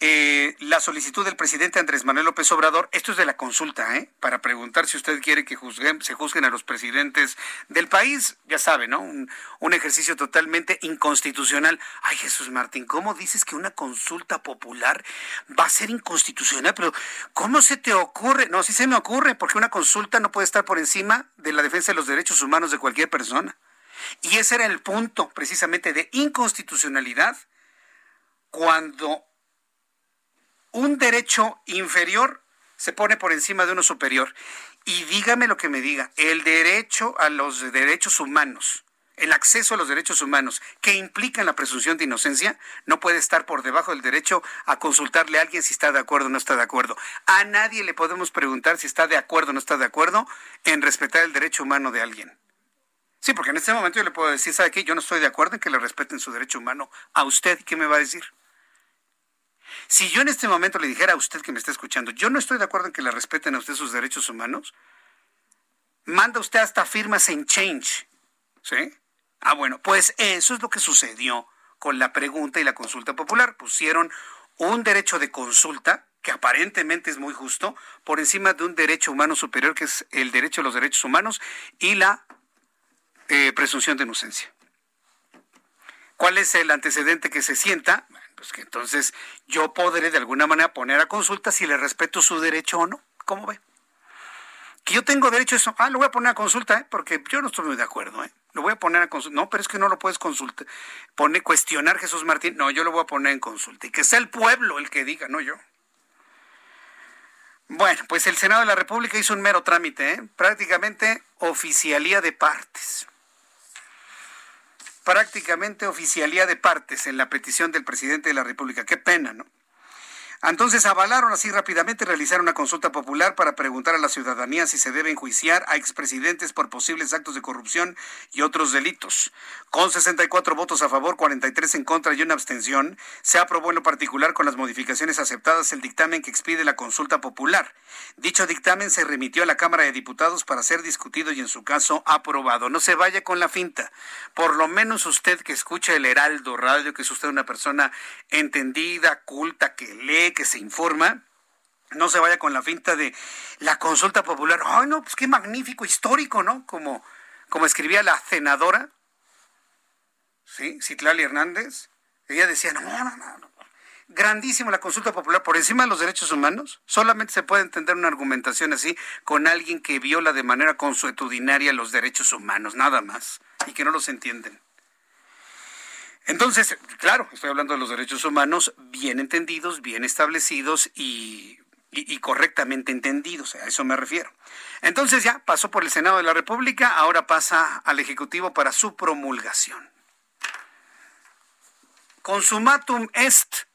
eh, la solicitud del presidente Andrés Manuel López Obrador, esto es de la consulta, ¿eh? para preguntar si usted quiere que juzguen, se juzguen a los presidentes del país, ya sabe, ¿no? Un, un, ejercicio totalmente inconstitucional. Ay, Jesús Martín, ¿cómo dices que una consulta popular va a ser inconstitucional? Pero, ¿cómo se te ocurre? No, sí se me ocurre, porque una consulta no puede estar por encima de la defensa de los derechos humanos de cualquier persona. Y ese era el punto precisamente de inconstitucionalidad cuando un derecho inferior se pone por encima de uno superior. Y dígame lo que me diga, el derecho a los derechos humanos, el acceso a los derechos humanos que implican la presunción de inocencia, no puede estar por debajo del derecho a consultarle a alguien si está de acuerdo o no está de acuerdo. A nadie le podemos preguntar si está de acuerdo o no está de acuerdo en respetar el derecho humano de alguien. Sí, porque en este momento yo le puedo decir, ¿sabe qué? Yo no estoy de acuerdo en que le respeten su derecho humano a usted. ¿Qué me va a decir? Si yo en este momento le dijera a usted que me está escuchando, yo no estoy de acuerdo en que le respeten a usted sus derechos humanos, manda usted hasta firmas en Change. ¿Sí? Ah, bueno, pues eso es lo que sucedió con la pregunta y la consulta popular. Pusieron un derecho de consulta, que aparentemente es muy justo, por encima de un derecho humano superior, que es el derecho a los derechos humanos y la eh, presunción de inocencia. ¿Cuál es el antecedente que se sienta? Pues que entonces yo podré de alguna manera poner a consulta si le respeto su derecho o no. ¿Cómo ve? Que yo tengo derecho a eso. Ah, lo voy a poner a consulta, ¿eh? porque yo no estoy muy de acuerdo. ¿eh? Lo voy a poner a consulta. No, pero es que no lo puedes consultar. Pone cuestionar Jesús Martín. No, yo lo voy a poner en consulta. Y que sea el pueblo el que diga, no yo. Bueno, pues el Senado de la República hizo un mero trámite, ¿eh? prácticamente oficialía de partes prácticamente oficialía de partes en la petición del presidente de la República. Qué pena, ¿no? Entonces avalaron así rápidamente realizar una consulta popular para preguntar a la ciudadanía si se debe enjuiciar a expresidentes por posibles actos de corrupción y otros delitos. Con 64 votos a favor, 43 en contra y una abstención, se aprobó en lo particular con las modificaciones aceptadas el dictamen que expide la consulta popular. Dicho dictamen se remitió a la Cámara de Diputados para ser discutido y en su caso aprobado. No se vaya con la finta. Por lo menos usted que escucha el Heraldo Radio, que es usted una persona entendida, culta, que lee, que se informa, no se vaya con la finta de la consulta popular. Ay, no, pues qué magnífico, histórico, ¿no? Como, como escribía la senadora, ¿sí? Citlali Hernández. Ella decía, no, no, no, no. Grandísimo la consulta popular por encima de los derechos humanos. Solamente se puede entender una argumentación así con alguien que viola de manera consuetudinaria los derechos humanos, nada más, y que no los entienden. Entonces, claro, estoy hablando de los derechos humanos bien entendidos, bien establecidos y, correctamente entendidos, a eso me refiero. Entonces ya pasó por el Senado de la República, ahora pasa al Ejecutivo para su promulgación. Consumatum est.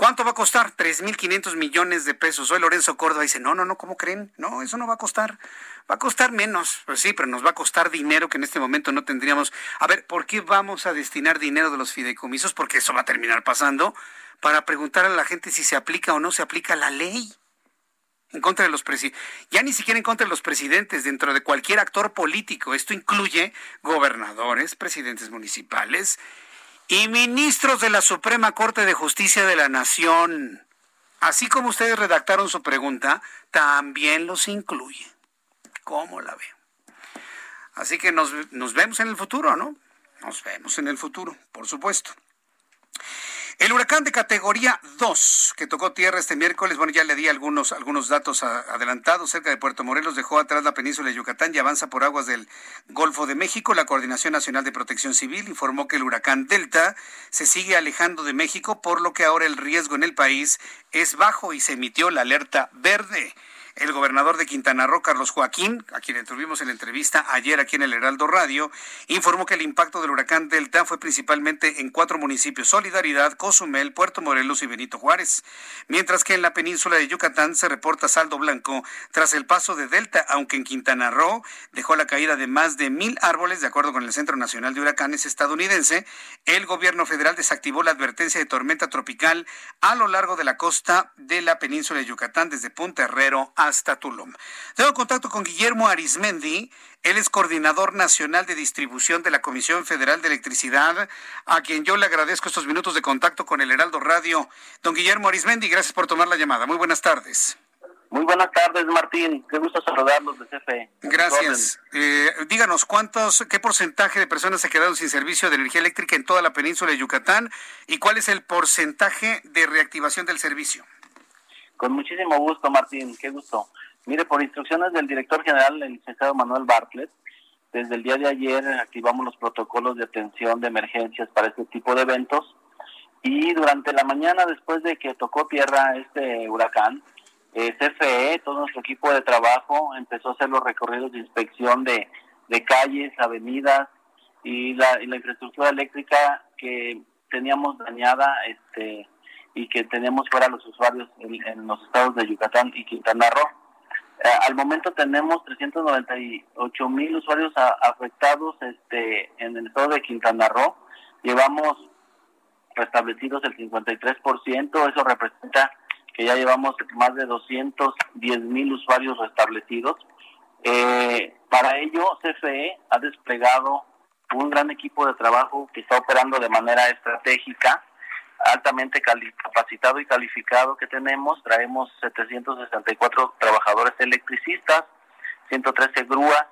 ¿Cuánto va a costar? 3.500 millones de pesos. Hoy Lorenzo Córdoba dice, no, no, no, ¿cómo creen? No, eso no va a costar. Va a costar menos, pues sí, pero nos va a costar dinero que en este momento no tendríamos. A ver, ¿por qué vamos a destinar dinero de los fideicomisos? Porque eso va a terminar pasando para preguntar a la gente si se aplica o no se aplica la ley en contra de los presidentes, ya ni siquiera en contra de los presidentes, dentro de cualquier actor político. Esto incluye gobernadores, presidentes municipales y ministros de la Suprema Corte de Justicia de la Nación. Así como ustedes redactaron su pregunta, también los incluye. ¿Cómo la ve? Así que nos, nos vemos en el futuro, ¿no? Nos vemos en el futuro, por supuesto. El huracán de categoría 2 que tocó tierra este miércoles, bueno, ya le di algunos, algunos datos adelantados, cerca de Puerto Morelos dejó atrás la península de Yucatán y avanza por aguas del Golfo de México. La Coordinación Nacional de Protección Civil informó que el huracán Delta se sigue alejando de México, por lo que ahora el riesgo en el país es bajo y se emitió la alerta verde. El gobernador de Quintana Roo, Carlos Joaquín, a quien tuvimos en la entrevista ayer aquí en el Heraldo Radio, informó que el impacto del huracán Delta fue principalmente en cuatro municipios, Solidaridad, Cozumel, Puerto Morelos y Benito Juárez, mientras que en la península de Yucatán se reporta saldo blanco tras el paso de Delta, aunque en Quintana Roo dejó la caída de más de mil árboles, de acuerdo con el Centro Nacional de Huracanes estadounidense, el gobierno federal desactivó la advertencia de tormenta tropical a lo largo de la costa de la península de Yucatán, desde Punta Herrero hasta Tulum. Tengo contacto con Guillermo Arismendi, él es coordinador nacional de distribución de la Comisión Federal de Electricidad, a quien yo le agradezco estos minutos de contacto con el Heraldo Radio. Don Guillermo Arismendi, gracias por tomar la llamada. Muy buenas tardes. Muy buenas tardes, Martín. Qué gusto saludarlos de CFE. Gracias. Eh, díganos, ¿cuántos, qué porcentaje de personas se quedaron sin servicio de energía eléctrica en toda la península de Yucatán y cuál es el porcentaje de reactivación del servicio? Con muchísimo gusto, Martín. Qué gusto. Mire, por instrucciones del director general, el licenciado Manuel Bartlett, desde el día de ayer activamos los protocolos de atención de emergencias para este tipo de eventos y durante la mañana, después de que tocó tierra este huracán, eh, CFE, todo nuestro equipo de trabajo, empezó a hacer los recorridos de inspección de, calles, avenidas y la, infraestructura eléctrica que teníamos dañada este y que teníamos fuera los usuarios en, los estados de Yucatán y Quintana Roo. Eh, al momento tenemos 398 mil usuarios afectados este, en el estado de Quintana Roo. Llevamos restablecidos el 53%, eso representa que ya llevamos más de 210 mil usuarios restablecidos. Eh, para ello, CFE ha desplegado un gran equipo de trabajo que está operando de manera estratégica, altamente capacitado y calificado que tenemos. Traemos 764 trabajadores electricistas, 113 grúas,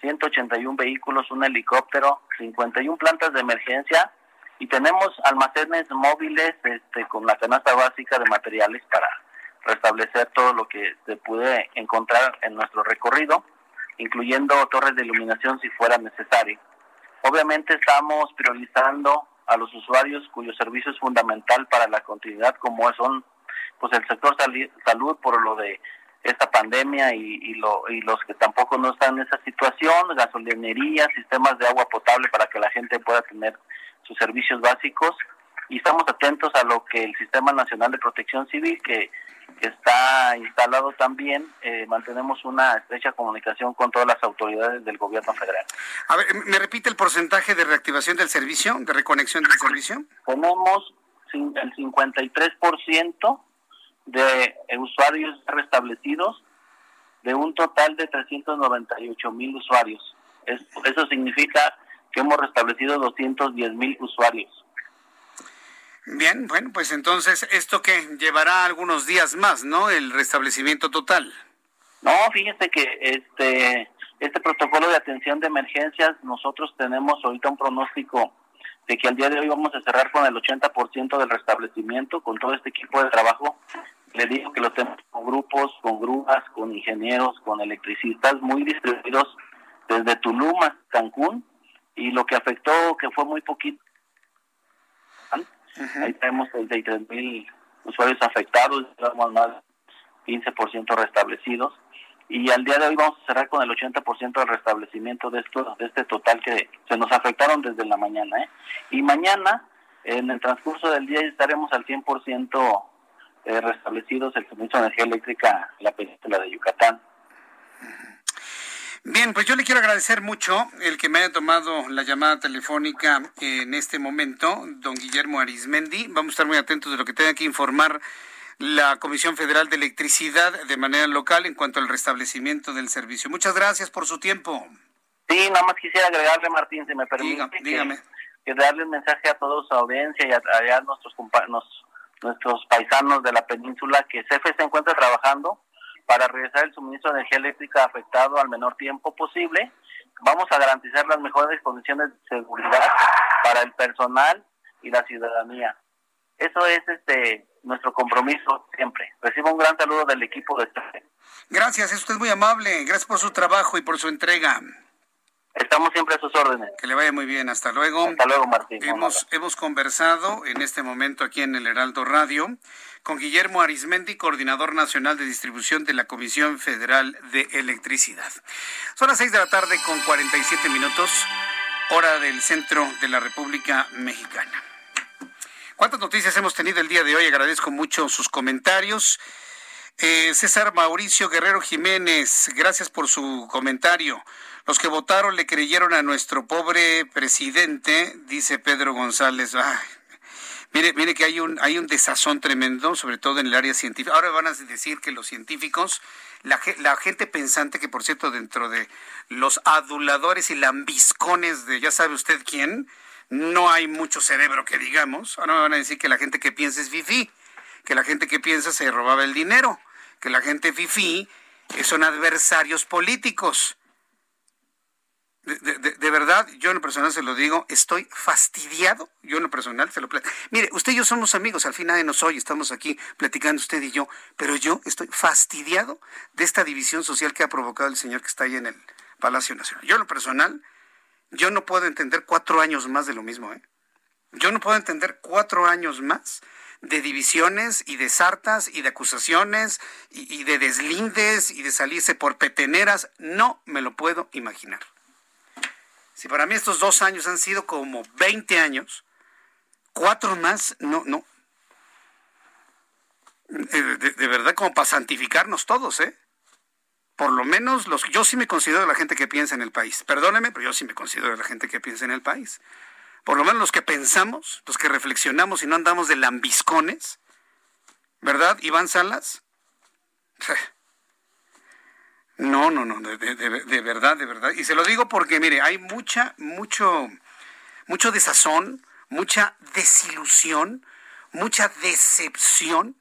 181 vehículos, un helicóptero, 51 plantas de emergencia y tenemos almacenes móviles este, con la canasta básica de materiales para restablecer todo lo que se puede encontrar en nuestro recorrido, incluyendo torres de iluminación si fuera necesario. Obviamente estamos priorizando a los usuarios cuyo servicio es fundamental para la continuidad, como son pues el sector salud por lo de esta pandemia y, y, lo, y los que tampoco no están en esa situación, gasolinería, sistemas de agua potable para que la gente pueda tener sus servicios básicos y estamos atentos a lo que el Sistema Nacional de Protección Civil, que, está instalado también, eh, mantenemos una estrecha comunicación con todas las autoridades del gobierno federal. A ver, ¿me repite el porcentaje de reactivación del servicio, de reconexión del servicio? Tenemos el 53% de usuarios restablecidos de un total de 398 mil usuarios. eso significa que hemos restablecido 210 mil usuarios. Bien, bueno, pues entonces esto que llevará algunos días más, ¿no? El restablecimiento total. No, fíjese que este este protocolo de atención de emergencias nosotros tenemos ahorita un pronóstico de que al día de hoy vamos a cerrar con el 80% del restablecimiento con todo este equipo de trabajo. Le digo que lo tenemos con grupos, con grúas, con ingenieros, con electricistas muy distribuidos desde Tulum a Cancún y lo que afectó, que fue muy poquito, ahí tenemos 33 mil usuarios afectados, llevamos más 15% restablecidos. Y al día de hoy vamos a cerrar con el 80% del restablecimiento de esto de este total que se nos afectaron desde la mañana ¿eh? y mañana en el transcurso del día estaremos al 100% eh, restablecidos el suministro de energía eléctrica en la península de Yucatán Bien, pues yo le quiero agradecer mucho el que me haya tomado la llamada telefónica en este momento, don Guillermo Arismendi. Vamos a estar muy atentos de lo que tenga que informar la Comisión Federal de Electricidad de manera local en cuanto al restablecimiento del servicio. Muchas gracias por su tiempo. Sí, nada más quisiera agregarle, Martín, si me permite. dígame. Que, darle un mensaje a toda su audiencia y a, a nuestros, nuestros paisanos de la península que CFE se encuentra trabajando para regresar el suministro de energía eléctrica afectado al menor tiempo posible. Vamos a garantizar las mejores condiciones de seguridad para el personal y la ciudadanía. Eso es este nuestro compromiso siempre. Recibo un gran saludo del equipo de este. Gracias, es usted muy amable. Gracias por su trabajo y por su entrega. Estamos siempre a sus órdenes. Que le vaya muy bien. Hasta luego. Hasta luego, Martín. Hemos, hemos conversado en este momento aquí en el Heraldo Radio con Guillermo Arismendi, coordinador nacional de distribución de la Comisión Federal de Electricidad. Son las seis de la tarde con 47 minutos, hora del centro de la República Mexicana. ¿Cuántas noticias hemos tenido el día de hoy? Agradezco mucho sus comentarios. Eh, César Mauricio Guerrero Jiménez, gracias por su comentario. Los que votaron le creyeron a nuestro pobre presidente, dice Pedro González. Mire, mire que hay un, hay un desazón tremendo, sobre todo en el área científica. Ahora van a decir que los científicos, la, gente pensante, que por cierto, dentro de los aduladores y lambiscones de ya sabe usted quién, no hay mucho cerebro que digamos. Ahora me van a decir que la gente que piensa es fifí, que la gente que piensa se robaba el dinero, que la gente fifí son adversarios políticos. De, verdad, yo en lo personal se lo digo, estoy fastidiado. Yo en lo personal se lo platico. Mire, usted y yo somos amigos, al final de nos oye, estamos aquí platicando usted y yo, pero yo estoy fastidiado de esta división social que ha provocado el señor que está ahí en el Palacio Nacional. Yo en lo personal, yo no puedo entender cuatro años más de lo mismo, ¿eh? Yo no puedo entender cuatro años más de divisiones y de sartas y de acusaciones y, de deslindes y de salirse por peteneras. No me lo puedo imaginar. Si para mí estos dos años han sido como 20 años, cuatro más, no, no. De, verdad, como para santificarnos todos, ¿eh? Por lo menos los, yo sí me considero la gente que piensa en el país. Perdóneme, pero yo sí me considero la gente que piensa en el país. Por lo menos los que pensamos, los que reflexionamos y no andamos de lambiscones, ¿verdad, Iván Salas? [laughs] No, no, no, de, verdad, de verdad. Y se lo digo porque, mire, hay mucha, mucho, mucho desazón, mucha desilusión, mucha decepción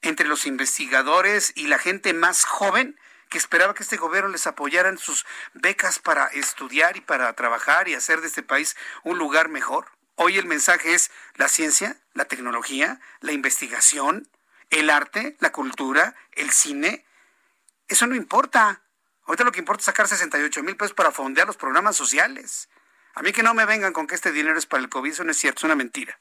entre los investigadores y la gente más joven que esperaba que este gobierno les apoyara en sus becas para estudiar y para trabajar y hacer de este país un lugar mejor. Hoy el mensaje es la ciencia, la tecnología, la investigación, el arte, la cultura, el cine, eso no importa. Ahorita lo que importa es sacar 68 mil pesos para fondear los programas sociales. A mí que no me vengan con que este dinero es para el COVID, eso no es cierto, es una mentira.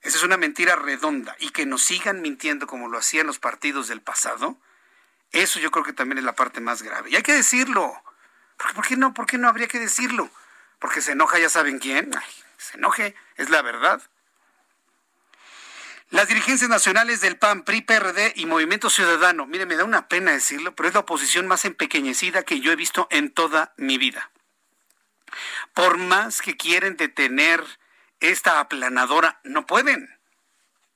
Esa es una mentira redonda. Y que nos sigan mintiendo como lo hacían los partidos del pasado, eso yo creo que también es la parte más grave. Y hay que decirlo. ¿Por qué no? ¿Por qué no habría que decirlo? Porque se enoja, ya saben quién. se enoje, es la verdad. Las dirigencias nacionales del PAN, PRI, PRD y Movimiento Ciudadano, mire, me da una pena decirlo, pero es la oposición más empequeñecida que yo he visto en toda mi vida. Por más que quieren detener esta aplanadora, no pueden.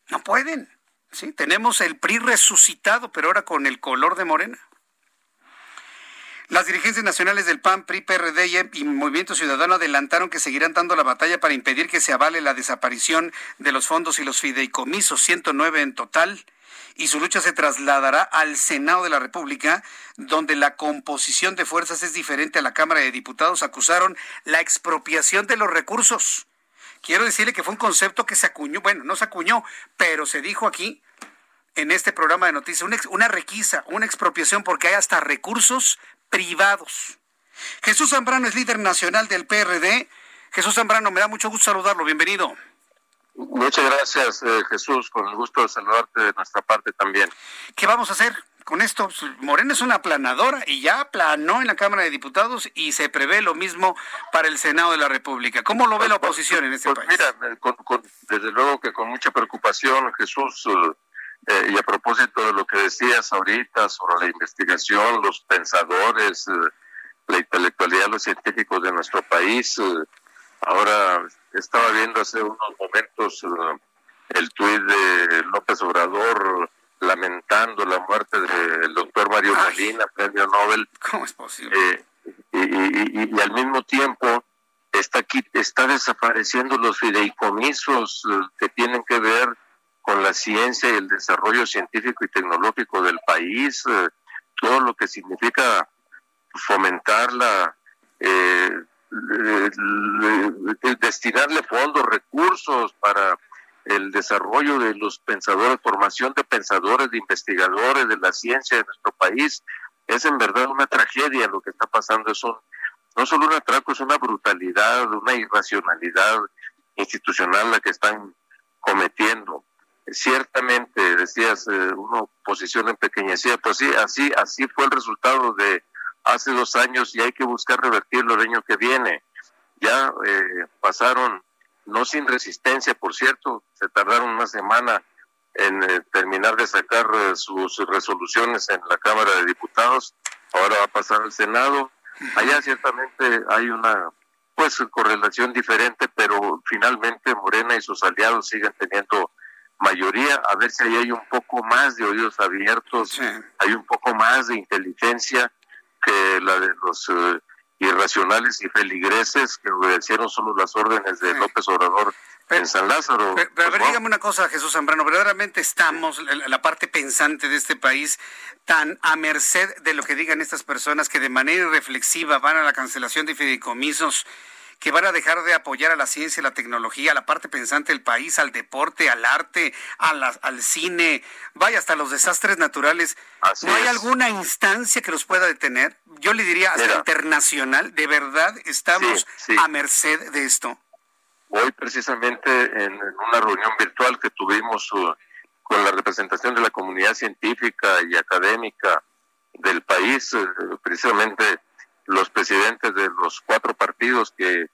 No pueden. ¿Sí? Tenemos el PRI resucitado, pero ahora con el color de morena. Las dirigencias nacionales del PAN, PRI, PRD y Movimiento Ciudadano adelantaron que seguirán dando la batalla para impedir que se avale la desaparición de los fondos y los fideicomisos, 109 en total, y su lucha se trasladará al Senado de la República, donde la composición de fuerzas es diferente a la Cámara de Diputados. Acusaron la expropiación de los recursos. Quiero decirle que fue un concepto que se acuñó, bueno, no se acuñó, pero se dijo aquí en este programa de noticias, una, una requisa, una expropiación, porque hay hasta recursos privados. Jesús Zambrano es líder nacional del PRD. Jesús Zambrano, me da mucho gusto saludarlo. Bienvenido. Muchas gracias, eh, Jesús. Con el gusto de saludarte de nuestra parte también. ¿Qué vamos a hacer con esto? Pues, Morena es una aplanadora y ya aplanó en la Cámara de Diputados y se prevé lo mismo para el Senado de la República. ¿Cómo lo ve la oposición en este pues país? Mira, eh, desde luego que con mucha preocupación, Jesús. Eh, eh, y a propósito de lo que decías ahorita sobre la investigación, los pensadores, eh, la intelectualidad, los científicos de nuestro país, eh, ahora estaba viendo hace unos momentos el tuit de López Obrador lamentando la muerte del doctor Mario Molina, premio Nobel. ¿Cómo es posible? Y, y, al mismo tiempo está, aquí, está desapareciendo los fideicomisos que tienen que ver con la ciencia y el desarrollo científico y tecnológico del país, eh, todo lo que significa fomentar la, eh, destinarle fondos, recursos para el desarrollo de los pensadores, formación de pensadores, de investigadores de la ciencia de nuestro país. Es en verdad una tragedia lo que está pasando. Es un, no solo un atraco, es una brutalidad, una irracionalidad institucional la que están cometiendo ciertamente decías eh, una oposición empequeñecida, pues sí, así, así fue el resultado de hace dos años y hay que buscar revertirlo el año que viene. Ya eh, pasaron, no sin resistencia, por cierto, se tardaron una semana en eh, terminar de sacar sus resoluciones en la Cámara de Diputados, ahora va a pasar al Senado. Allá ciertamente hay una pues correlación diferente, pero finalmente Morena y sus aliados siguen teniendo mayoría, a ver si ahí hay un poco más de oídos abiertos, hay un poco más de inteligencia que la de los eh, irracionales y feligreses que obedecieron solo las órdenes de López Obrador en San Lázaro. Pero, a pues ver, dígame una cosa, Jesús Zambrano, verdaderamente estamos, la, la parte pensante de este país, tan a merced de lo que digan estas personas que de manera irreflexiva van a la cancelación de fideicomisos que van a dejar de apoyar a la ciencia la tecnología, a la parte pensante del país, al deporte, al arte, a la- al cine, vaya hasta los desastres naturales. ¿No hay alguna instancia que los pueda detener? Yo le diría hasta Mira. internacional, de verdad estamos Sí, sí. a merced de esto. Hoy precisamente en en una reunión virtual que tuvimos uh, con la representación de la comunidad científica y académica del país, eh, precisamente los presidentes de los cuatro partidos que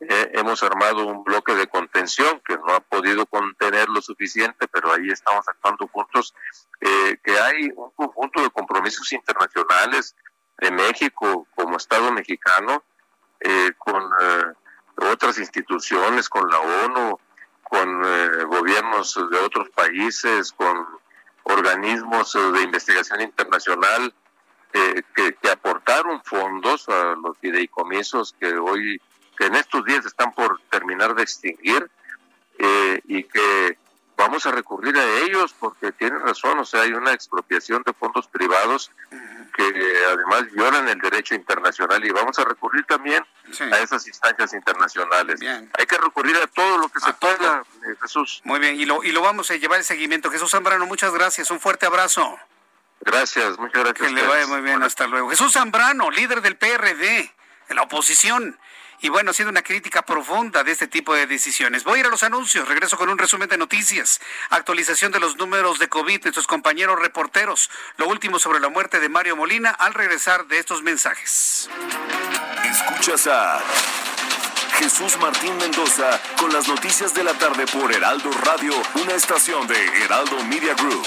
eh, hemos armado un bloque de contención que no ha podido contener lo suficiente, pero ahí estamos actuando juntos, eh, que hay un conjunto de compromisos internacionales de México como Estado mexicano eh, con otras instituciones, con la ONU, con gobiernos de otros países, con organismos de investigación internacional eh, que, que aportaron fondos a los fideicomisos que hoy, que en estos días están por terminar de extinguir eh, y que vamos a recurrir a ellos porque tienen razón, o sea, hay una expropiación de fondos privados que además violan el derecho internacional y vamos a recurrir también a esas instancias internacionales. Hay que recurrir a todo lo que se pueda, eh, Jesús. Muy bien, y lo, y lo vamos a llevar el seguimiento. Jesús Zambrano, muchas gracias, un fuerte abrazo. Gracias, muchas gracias. Que le vaya muy bien, hasta luego. Jesús Zambrano, líder del PRD, de la oposición. Y bueno, ha sido una crítica profunda de este tipo de decisiones. Voy a ir a los anuncios, regreso con un resumen de noticias, actualización de los números de COVID, nuestros compañeros reporteros, lo último sobre la muerte de Mario Molina al regresar de estos mensajes. Escuchas a Jesús Martín Mendoza con las noticias de la tarde por Heraldo Radio, una estación de Heraldo Media Group.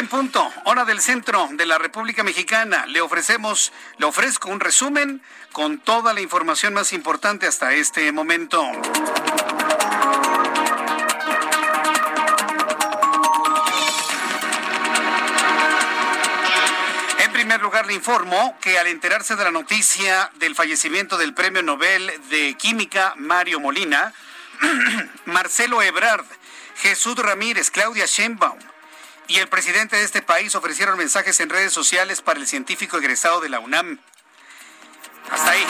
En punto, hora del centro de la República Mexicana. Le ofrecemos, le ofrezco un resumen con toda la información más importante hasta este momento. En primer lugar, le informo que al enterarse de la noticia del fallecimiento del Premio Nobel de Química Mario Molina, [clears throat] Marcelo Ebrard, Jesús Ramírez, Claudia Sheinbaum y el presidente de este país ofrecieron mensajes en redes sociales para el científico egresado de la UNAM. Hasta ahí.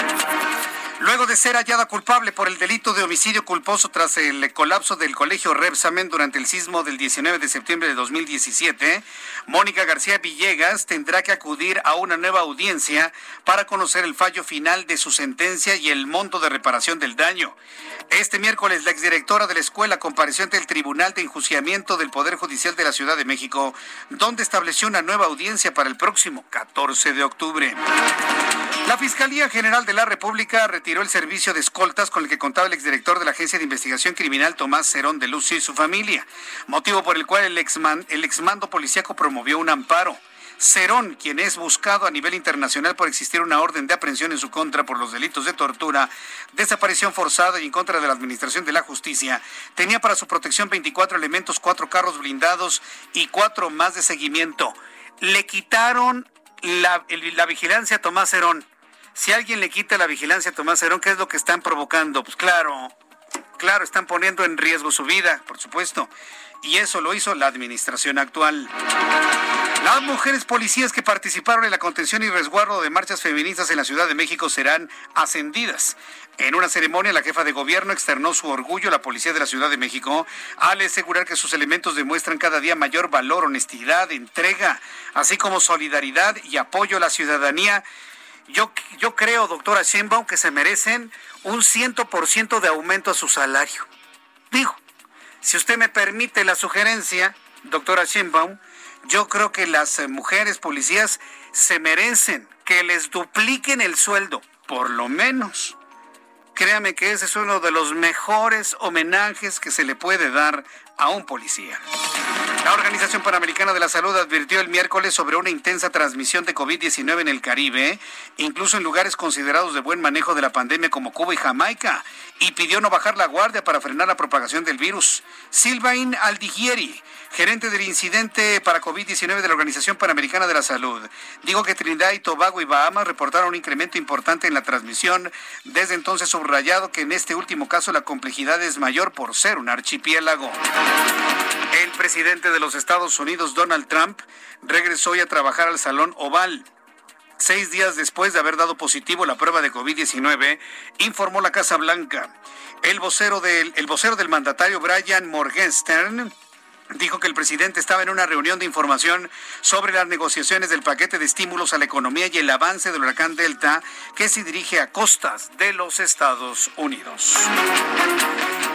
Luego de ser hallada culpable por el delito de homicidio culposo tras el colapso del colegio Repsamen durante el sismo del 19 de septiembre de 2017, Mónica García Villegas tendrá que acudir a una nueva audiencia para conocer el fallo final de su sentencia y el monto de reparación del daño. Este miércoles, la exdirectora de la escuela compareció ante el Tribunal de Enjuiciamiento del Poder Judicial de la Ciudad de México, donde estableció una nueva audiencia para el próximo 14 de octubre. La Fiscalía General de la República retiró el servicio de escoltas con el que contaba el exdirector de la Agencia de Investigación Criminal Tomás Cerón de Lucio y su familia, motivo por el cual el, exman- el exmando policíaco promovió un amparo. Cerón, quien es buscado a nivel internacional por existir una orden de aprehensión en su contra por los delitos de tortura, desaparición forzada y en contra de la Administración de la Justicia, tenía para su protección 24 elementos, cuatro carros blindados y cuatro más de seguimiento. Le quitaron la, vigilancia Tomás Cerón. Si alguien le quita la vigilancia a Tomás Cerón, ¿qué es lo que están provocando? Pues claro, claro, están poniendo en riesgo su vida, por supuesto. Y eso lo hizo la administración actual. Las mujeres policías que participaron en la contención y resguardo de marchas feministas en la Ciudad de México serán ascendidas. En una ceremonia, la jefa de gobierno externó su orgullo a la policía de la Ciudad de México al asegurar que sus elementos demuestran cada día mayor valor, honestidad, entrega, así como solidaridad y apoyo a la ciudadanía. Yo, yo creo, doctora Sheinbaum, que se merecen un ciento por ciento de aumento a su salario. Digo, si usted me permite la sugerencia, doctora Sheinbaum, yo creo que las eh, mujeres policías se merecen que les dupliquen el sueldo, por lo menos. Créame que ese es uno de los mejores homenajes que se le puede dar a un policía. La Organización Panamericana de la Salud advirtió el miércoles sobre una intensa transmisión de COVID-19 en el Caribe, incluso en lugares considerados de buen manejo de la pandemia como Cuba y Jamaica, y pidió no bajar la guardia para frenar la propagación del virus. Silvain Aldigieri, gerente del incidente para COVID-19 de la Organización Panamericana de la Salud, dijo que Trinidad y Tobago y Bahamas reportaron un incremento importante en la transmisión, desde entonces subrayado que en este último caso la complejidad es mayor por ser un archipiélago. El presidente de los Estados Unidos, Donald Trump, regresó hoy a trabajar al Salón Oval. Seis días después de haber dado positivo la prueba de COVID-19, informó la Casa Blanca. El vocero del, el vocero del mandatario Brian Morgenstern dijo que el presidente estaba en una reunión de información sobre las negociaciones del paquete de estímulos a la economía y el avance del huracán Delta que se dirige a costas de los Estados Unidos.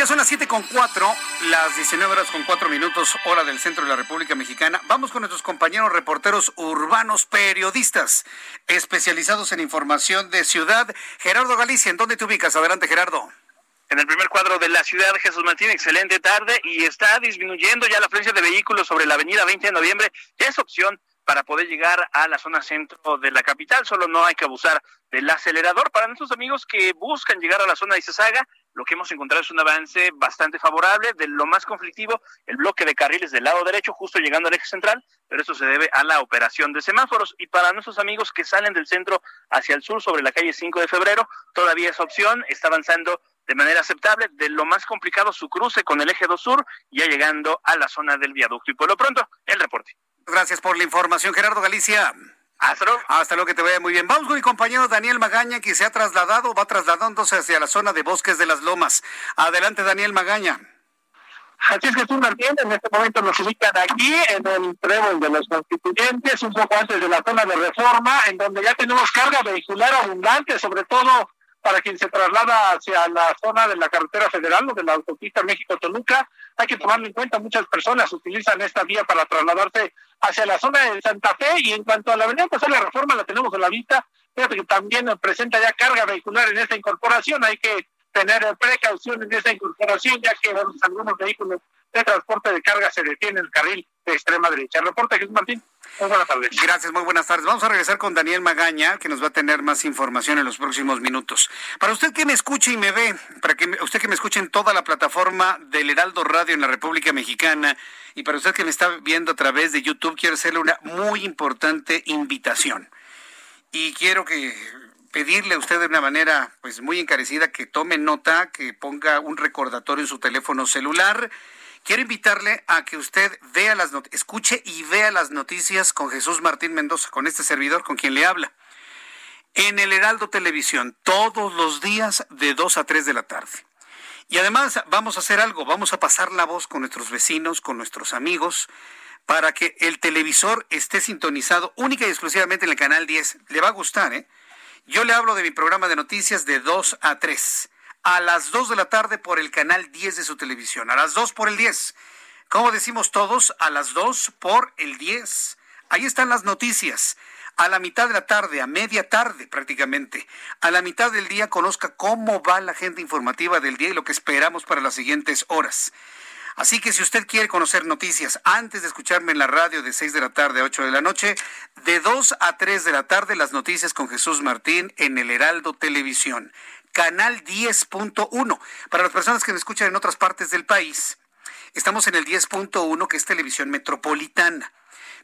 Ya son las siete con cuatro, las 19 horas con cuatro minutos, hora del centro de la República Mexicana. Vamos con nuestros compañeros reporteros urbanos, periodistas especializados en información de ciudad. Gerardo Galicia, ¿en dónde te ubicas? Adelante, Gerardo. En el primer cuadro de la ciudad, Jesús Martín, excelente tarde y está disminuyendo ya la afluencia de vehículos sobre la avenida 20 de noviembre. Ya es opción para poder llegar a la zona centro de la capital. Solo no hay que abusar del acelerador. Para nuestros amigos que buscan llegar a la zona de Izazaga, lo que hemos encontrado es un avance bastante favorable. De lo más conflictivo, el bloque de carriles del lado derecho, justo llegando al eje central, pero eso se debe a la operación de semáforos. Y para nuestros amigos que salen del centro hacia el sur sobre la calle 5 de febrero, todavía esa opción está avanzando de manera aceptable. De lo más complicado, su cruce con el eje 2 sur, ya llegando a la zona del viaducto. Y por lo pronto, el reporte. Gracias por la información, Gerardo Galicia. Hasta luego. Que te vaya muy bien. Vamos con mi compañero Daniel Magaña, que se ha trasladado, va trasladándose hacia la zona de Bosques de las Lomas. Adelante, Daniel Magaña. Así es Jesús Martín, en este momento nos ubican aquí en el trébol de los constituyentes, un poco antes de la zona de reforma, en donde ya tenemos carga vehicular abundante, sobre todo para quien se traslada hacia la zona de la carretera federal o de la autopista México-Toluca. Hay que tomarlo en cuenta, muchas personas utilizan esta vía para trasladarse hacia la zona de Santa Fe y en cuanto a la avenida Pasar la Reforma la tenemos a la vista, fíjate que también presenta ya carga vehicular en esta incorporación, hay que tener precaución en esta incorporación ya que algunos vehículos de transporte de carga se detienen en el carril de extrema derecha. Reporte Jesús Martín. Buenas tardes. Gracias, muy buenas tardes. Vamos a regresar con Daniel Magaña, que nos va a tener más información en los próximos minutos. Para usted que me escuche y me ve, para que usted que me escuche en toda la plataforma del Heraldo Radio en la República Mexicana, y para usted que me está viendo a través de YouTube, quiero hacerle una muy importante invitación. Y quiero que pedirle a usted de una manera pues muy encarecida que tome nota, que ponga un recordatorio en su teléfono celular Quiero invitarle a que usted vea las escuche y vea las noticias con Jesús Martín Mendoza, con este servidor, con quien le habla. En el Heraldo Televisión, todos los días de 2 a 3 de la tarde. Y además vamos a hacer algo, vamos a pasar la voz con nuestros vecinos, con nuestros amigos, para que el televisor esté sintonizado única y exclusivamente en el canal 10. Le va a gustar, ¿eh? Yo le hablo de mi programa de noticias de 2 a 3 a las 2 de la tarde por el canal 10 de su televisión. A las 2 por el 10. Como decimos todos, a las 2 por el 10. Ahí están las noticias. A la mitad de la tarde, a media tarde prácticamente, a la mitad del día conozca cómo va la agenda informativa del día y lo que esperamos para las siguientes horas. Así que si usted quiere conocer noticias antes de escucharme en la radio de 6 de la tarde a 8 de la noche, de 2 a 3 de la tarde las noticias con Jesús Martín en el Heraldo Televisión canal 10.1. Para las personas que me escuchan en otras partes del país, estamos en el 10.1, que es televisión metropolitana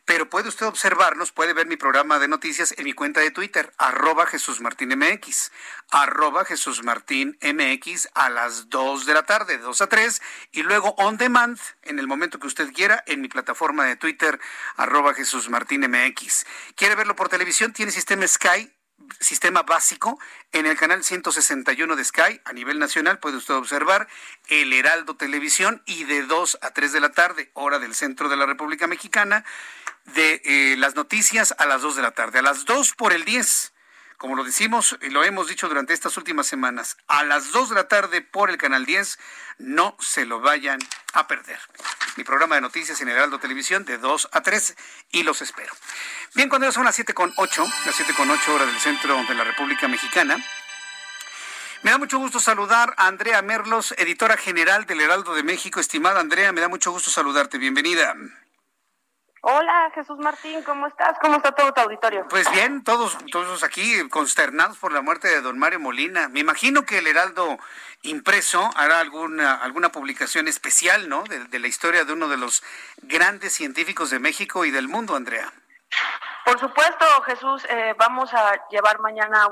pero puede usted observarnos, puede ver mi programa de noticias en mi cuenta de Twitter, arroba Jesús Martín MX, arroba Jesús Martín MX a las 2 de la tarde, de 2 a 3, y luego on demand, en el momento que usted quiera, en mi plataforma de Twitter, arroba Jesús Martín MX. ¿Quiere verlo por televisión? Tiene sistema Sky, sistema básico en el canal 161 de Sky a nivel nacional. Puede usted observar el Heraldo Televisión y de 2 a 3 de la tarde hora del centro de la República Mexicana de eh, las noticias a las 2 de la tarde. A las 2 por el 10 como lo decimos y lo hemos dicho durante estas últimas semanas, a las 2 de la tarde por el Canal 10, no se lo vayan a perder. Mi programa de noticias en Heraldo Televisión de 2 a 3 y los espero. Bien, cuando son las 7 con 8, las 7 con 8 horas del centro de la República Mexicana, me da mucho gusto saludar a Andrea Merlos, editora general del Heraldo de México. Estimada Andrea, me da mucho gusto saludarte. Bienvenida. Hola Jesús Martín, ¿cómo estás? ¿Cómo está todo tu auditorio? Pues bien, todos, todos aquí consternados por la muerte de don Mario Molina. Me imagino que el Heraldo impreso hará alguna, alguna publicación especial, ¿no? De, la historia de uno de los grandes científicos de México y del mundo, Andrea. Por supuesto, Jesús, eh, vamos a llevar mañana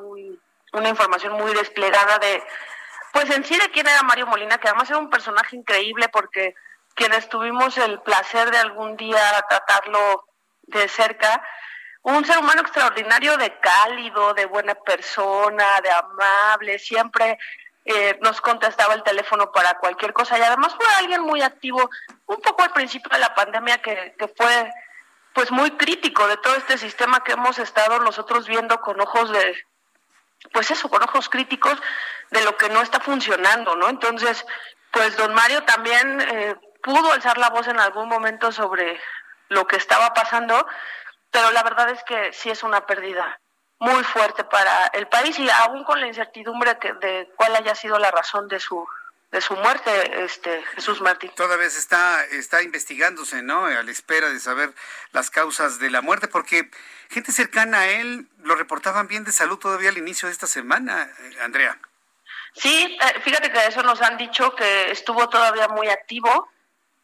una información muy desplegada de, pues en sí de quién era Mario Molina, que además era un personaje increíble porque quienes tuvimos el placer de algún día tratarlo de cerca, un ser humano extraordinario de cálido, de buena persona, de amable, siempre eh, nos contestaba el teléfono para cualquier cosa y además fue alguien muy activo, un poco al principio de la pandemia que, fue pues muy crítico de todo este sistema que hemos estado nosotros viendo con ojos de, pues eso, con ojos críticos de lo que no está funcionando, ¿no? Entonces, pues don Mario también eh, pudo alzar la voz en algún momento sobre lo que estaba pasando, pero la verdad es que sí es una pérdida muy fuerte para el país y aún con la incertidumbre que, de cuál haya sido la razón de su de su muerte, este Jesús Martín. Todavía está está investigándose, ¿no? A la espera de saber las causas de la muerte, porque gente cercana a él lo reportaban bien de salud todavía al inicio de esta semana, eh, Andrea. Sí, eh, fíjate que eso nos han dicho que estuvo todavía muy activo,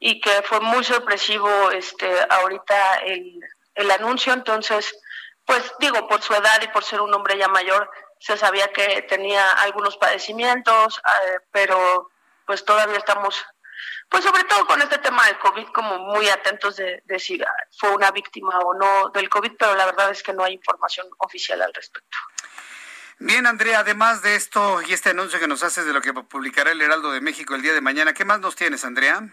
y que fue muy sorpresivo este ahorita el, el anuncio, entonces, pues digo, por su edad y por ser un hombre ya mayor, se sabía que tenía algunos padecimientos, eh, pero pues todavía estamos, pues sobre todo con este tema del COVID, como muy atentos de, de si fue una víctima o no del COVID, pero la verdad es que no hay información oficial al respecto. Bien, Andrea, además de esto y este anuncio que nos haces de lo que publicará el Heraldo de México el día de mañana, ¿qué más nos tienes, Andrea?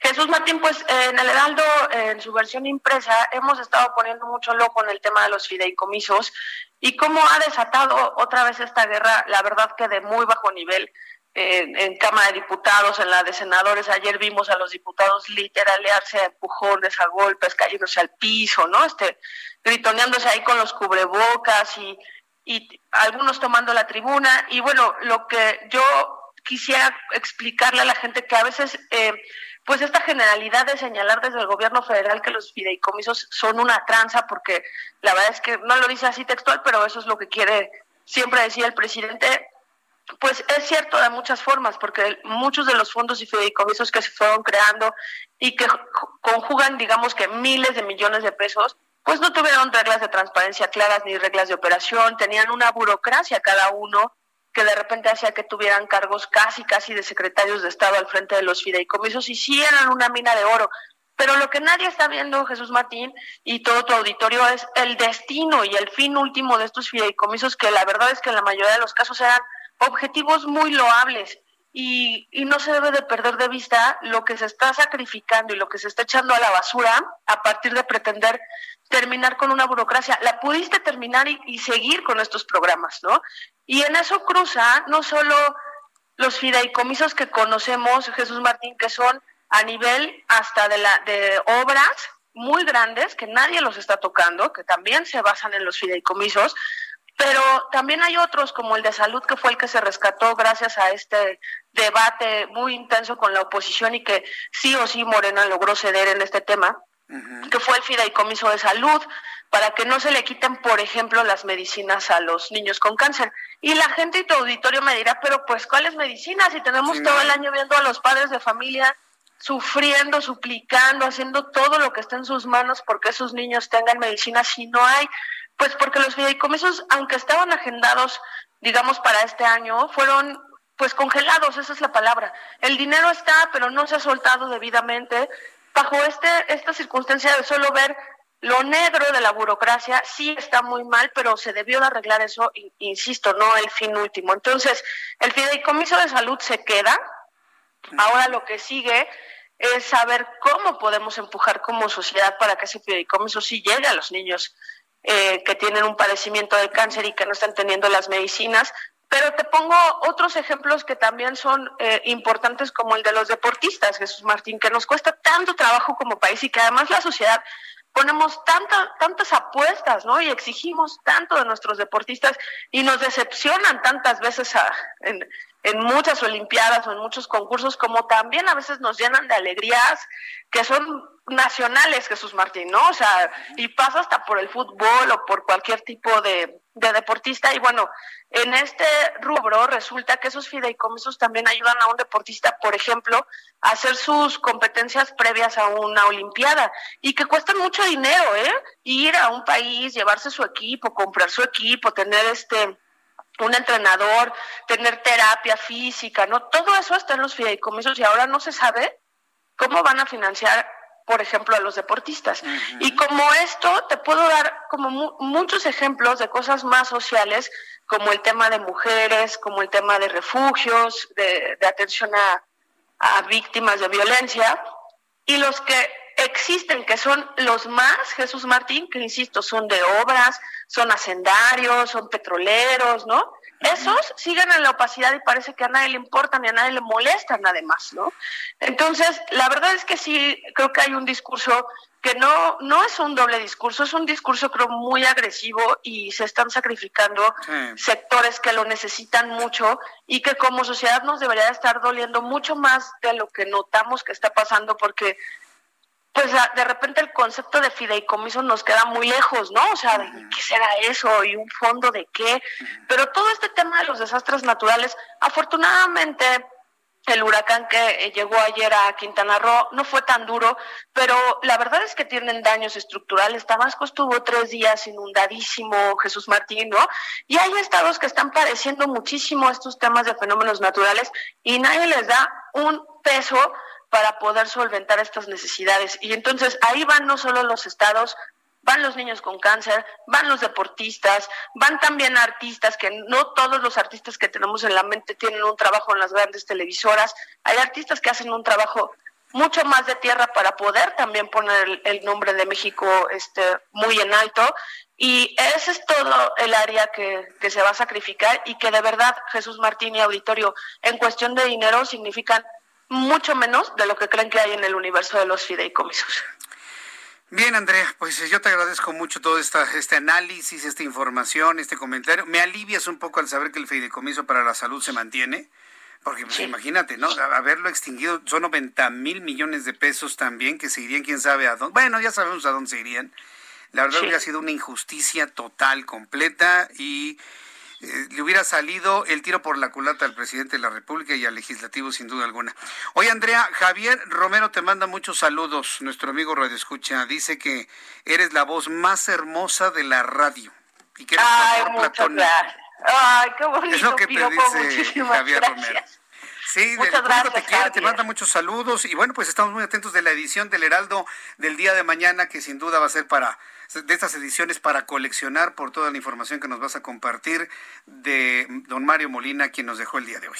Jesús Martín, pues en el Heraldo, en su versión impresa, hemos estado poniendo mucho loco en el tema de los fideicomisos y cómo ha desatado otra vez esta guerra, la verdad que de muy bajo nivel. en Cámara de Diputados, en la de Senadores, ayer vimos a los diputados literalearse a empujones, a golpes, cayéndose al piso, ¿no? Este, gritoneándose ahí con los cubrebocas y, y algunos tomando la tribuna. Y bueno, lo que yo quisiera explicarle a la gente que a veces eh, pues esta generalidad de señalar desde el gobierno federal que los fideicomisos son una tranza, porque la verdad es que no lo dice así textual, pero eso es lo que quiere siempre decir el presidente, pues es cierto de muchas formas, porque muchos de los fondos y fideicomisos que se fueron creando y que conjugan, digamos que miles de millones de pesos, pues no tuvieron reglas de transparencia claras ni reglas de operación, tenían una burocracia cada uno que de repente hacía que tuvieran cargos casi, casi de secretarios de Estado al frente de los fideicomisos y sí eran una mina de oro. Pero lo que nadie está viendo, Jesús Martín, y todo tu auditorio, es el destino y el fin último de estos fideicomisos, que la verdad es que en la mayoría de los casos eran objetivos muy loables. Y, y, no se debe de perder de vista lo que se está sacrificando y lo que se está echando a la basura a partir de pretender terminar con una burocracia. La pudiste terminar y, seguir con estos programas, ¿no? Y en eso cruza no solo los fideicomisos que conocemos, Jesús Martín, que son a nivel hasta de, la, de obras muy grandes que nadie los está tocando, que también se basan en los fideicomisos, pero también hay otros como el de salud que fue el que se rescató gracias a este debate muy intenso con la oposición y que sí o sí Morena logró ceder en este tema que fue el fideicomiso de salud, para que no se le quiten, por ejemplo, las medicinas a los niños con cáncer. Y la gente y tu auditorio me dirá, pero pues, ¿cuáles medicinas? Si tenemos todo el año viendo a los padres de familia sufriendo, suplicando, haciendo todo lo que está en sus manos porque esos niños tengan medicinas si no hay, pues porque los fideicomisos, aunque estaban agendados, digamos, para este año, fueron pues congelados, esa es la palabra. El dinero está, pero no se ha soltado debidamente. Bajo este, esta circunstancia de solo ver lo negro de la burocracia, sí está muy mal, pero se debió de arreglar eso, insisto, no el fin último. Entonces, el fideicomiso de salud se queda. Ahora lo que sigue es saber cómo podemos empujar como sociedad para que ese fideicomiso sí llegue a los niños eh, que tienen un padecimiento de cáncer y que no están teniendo las medicinas, pero te pongo otros ejemplos que también son eh, importantes, como el de los deportistas, Jesús Martín, que nos cuesta tanto trabajo como país y que además la sociedad ponemos tanta, tantas apuestas, ¿no? Y exigimos tanto de nuestros deportistas y nos decepcionan tantas veces en, en muchas Olimpiadas o en muchos concursos, como también a veces nos llenan de alegrías que son nacionales, Jesús Martín, ¿no? O sea, y pasa hasta por el fútbol o por cualquier tipo de, deportista. Y bueno, en este rubro resulta que esos fideicomisos también ayudan a un deportista, por ejemplo, a hacer sus competencias previas a una Olimpiada y que cuestan mucho dinero, ¿eh? Ir a un país, llevarse su equipo, comprar su equipo, tener este un entrenador, tener terapia física, ¿no? Todo eso está en los fideicomisos y ahora no se sabe cómo van a financiar por ejemplo, a los deportistas. Y como esto, te puedo dar como muchos ejemplos de cosas más sociales, como el tema de mujeres, como el tema de refugios, de, atención a, a víctimas de violencia, y los que existen, que son los más, Jesús Martín, que insisto, son de obras, son hacendarios, son petroleros, ¿no? Esos siguen en la opacidad y parece que a nadie le importan ni a nadie le molestan además, ¿no? Entonces, la verdad es que sí, creo que hay un discurso que no, no es un doble discurso, es un discurso creo muy agresivo y se están sacrificando sectores que lo necesitan mucho y que como sociedad nos debería estar doliendo mucho más de lo que notamos que está pasando porque pues de repente el concepto de fideicomiso nos queda muy lejos, ¿no? O sea, qué será eso? ¿Y un fondo de qué? Pero todo este tema de los desastres naturales, afortunadamente el huracán que eh, llegó ayer a Quintana Roo no fue tan duro, pero la verdad es que tienen daños estructurales. Tabasco estuvo tres días inundadísimo, Jesús Martín, ¿no? Y hay estados que están padeciendo muchísimo estos temas de fenómenos naturales y nadie les da un peso para poder solventar estas necesidades. Y entonces ahí van no solo los estados, van los niños con cáncer, van los deportistas, van también artistas, que no todos los artistas que tenemos en la mente tienen un trabajo en las grandes televisoras, hay artistas que hacen un trabajo mucho más de tierra para poder también poner el, nombre de México este, muy en alto. Y ese es todo el área que, que se va a sacrificar y que de verdad Jesús Martín y Auditorio en cuestión de dinero significan mucho menos de lo que creen que hay en el universo de los fideicomisos. Bien, Andrea, pues yo te agradezco mucho todo esta, este análisis, esta información, este comentario. Me alivias un poco al saber que el fideicomiso para la salud se mantiene, porque pues, imagínate, ¿no? Haberlo extinguido son 90 mil millones de pesos también, que se irían quién sabe a dónde. Bueno, ya sabemos a dónde se irían. La verdad que ha sido una injusticia total, completa y eh, le hubiera salido el tiro por la culata al presidente de la República y al legislativo sin duda alguna. Oye, Andrea, Javier Romero te manda muchos saludos. Nuestro amigo Radio Escucha dice que eres la voz más hermosa de la radio y que eres Ay, gracias. Ay, qué bonito. Es lo que te dice Javier Romero. Sí, Muchas gracias, te quiere, te manda muchos saludos y bueno, pues estamos muy atentos de la edición del Heraldo del día de mañana que sin duda va a ser para de estas ediciones para coleccionar por toda la información que nos vas a compartir de don Mario Molina, quien nos dejó el día de hoy.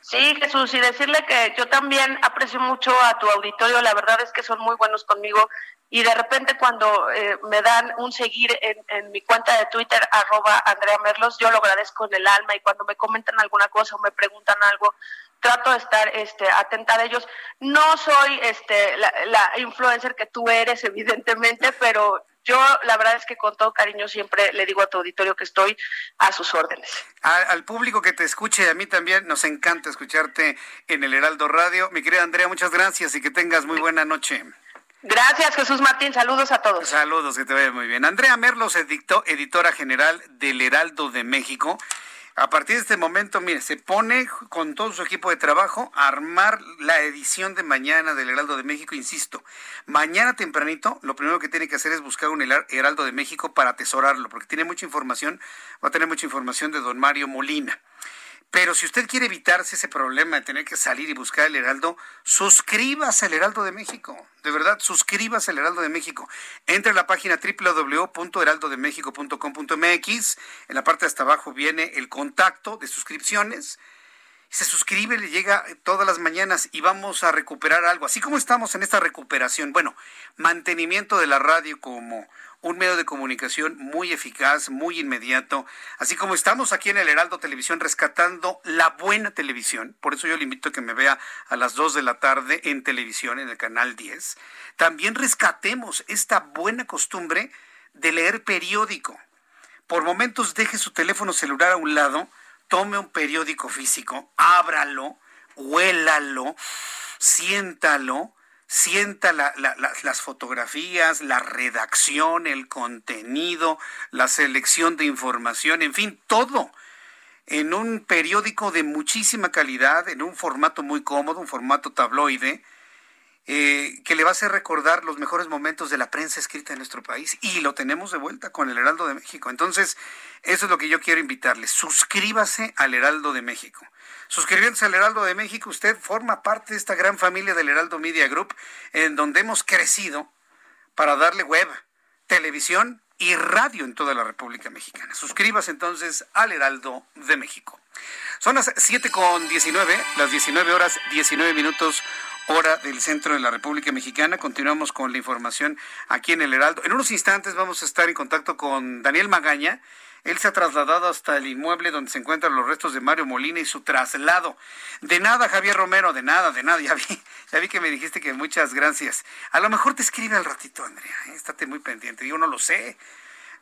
Sí, Jesús, y decirle que yo también aprecio mucho a tu auditorio, la verdad es que son muy buenos conmigo y de repente cuando eh, me dan un seguir en, mi cuenta de Twitter, arroba Andrea Merlos, yo lo agradezco en el alma y cuando me comentan alguna cosa o me preguntan algo, trato de estar este, atenta a ellos. No soy este, la, la influencer que tú eres, [laughs] evidentemente, pero yo la verdad es que con todo cariño siempre le digo a tu auditorio que estoy a sus órdenes. al público que te escuche, a mí también nos encanta escucharte en el Heraldo Radio. Mi querida Andrea, muchas gracias y que tengas muy buena noche. Gracias, Jesús Martín. Saludos a todos. Saludos, que te vaya muy bien. Andrea Merlos, edictó, editora general del Heraldo de México. A partir de este momento, mire, se pone con todo su equipo de trabajo a armar la edición de mañana del Heraldo de México. Insisto, mañana tempranito, lo primero que tiene que hacer es buscar un Heraldo de México para atesorarlo, porque tiene mucha información, va a tener mucha información de don Mario Molina. Pero si usted quiere evitarse ese problema de tener que salir y buscar el Heraldo, suscríbase al Heraldo de México. De verdad, suscríbase al Heraldo de México. Entre a la página www.heraldodemexico.com.mx. En la parte de hasta abajo viene el contacto de suscripciones. Se suscribe, le llega todas las mañanas y vamos a recuperar algo. Así como estamos en esta recuperación, bueno, mantenimiento de la radio como un medio de comunicación muy eficaz, muy inmediato, así como estamos aquí en el Heraldo Televisión rescatando la buena televisión, por eso yo le invito a que me vea a las 2 de la tarde en televisión, en el canal 10, también rescatemos esta buena costumbre de leer periódico. Por momentos deje su teléfono celular a un lado, tome un periódico físico, ábralo, huélalo, siéntalo, sienta las fotografías, la redacción, el contenido, la selección de información, en fin, todo en un periódico de muchísima calidad, en un formato muy cómodo, un formato tabloide, eh, que le va a hacer recordar los mejores momentos de la prensa escrita en nuestro país. Y lo tenemos de vuelta con el Heraldo de México. Entonces, eso es lo que yo quiero invitarle. Suscríbase al Heraldo de México. Suscribiéndose al Heraldo de México, usted forma parte de esta gran familia del Heraldo Media Group, en donde hemos crecido para darle web, televisión y radio en toda la República Mexicana. Suscríbase entonces al Heraldo de México. Son las 7 con 19, las 19 horas 19 minutos hora del centro de la República Mexicana. Continuamos con la información aquí en el Heraldo. En unos instantes vamos a estar en contacto con Daniel Magaña. Él se ha trasladado hasta el inmueble donde se encuentran los restos de Mario Molina y su traslado. De nada, Javier Romero, de nada, de nada. [laughs] Ya vi, ya vi que me dijiste que muchas gracias. A lo mejor te escribe al ratito, Andrea. Estate muy pendiente. Yo no lo sé.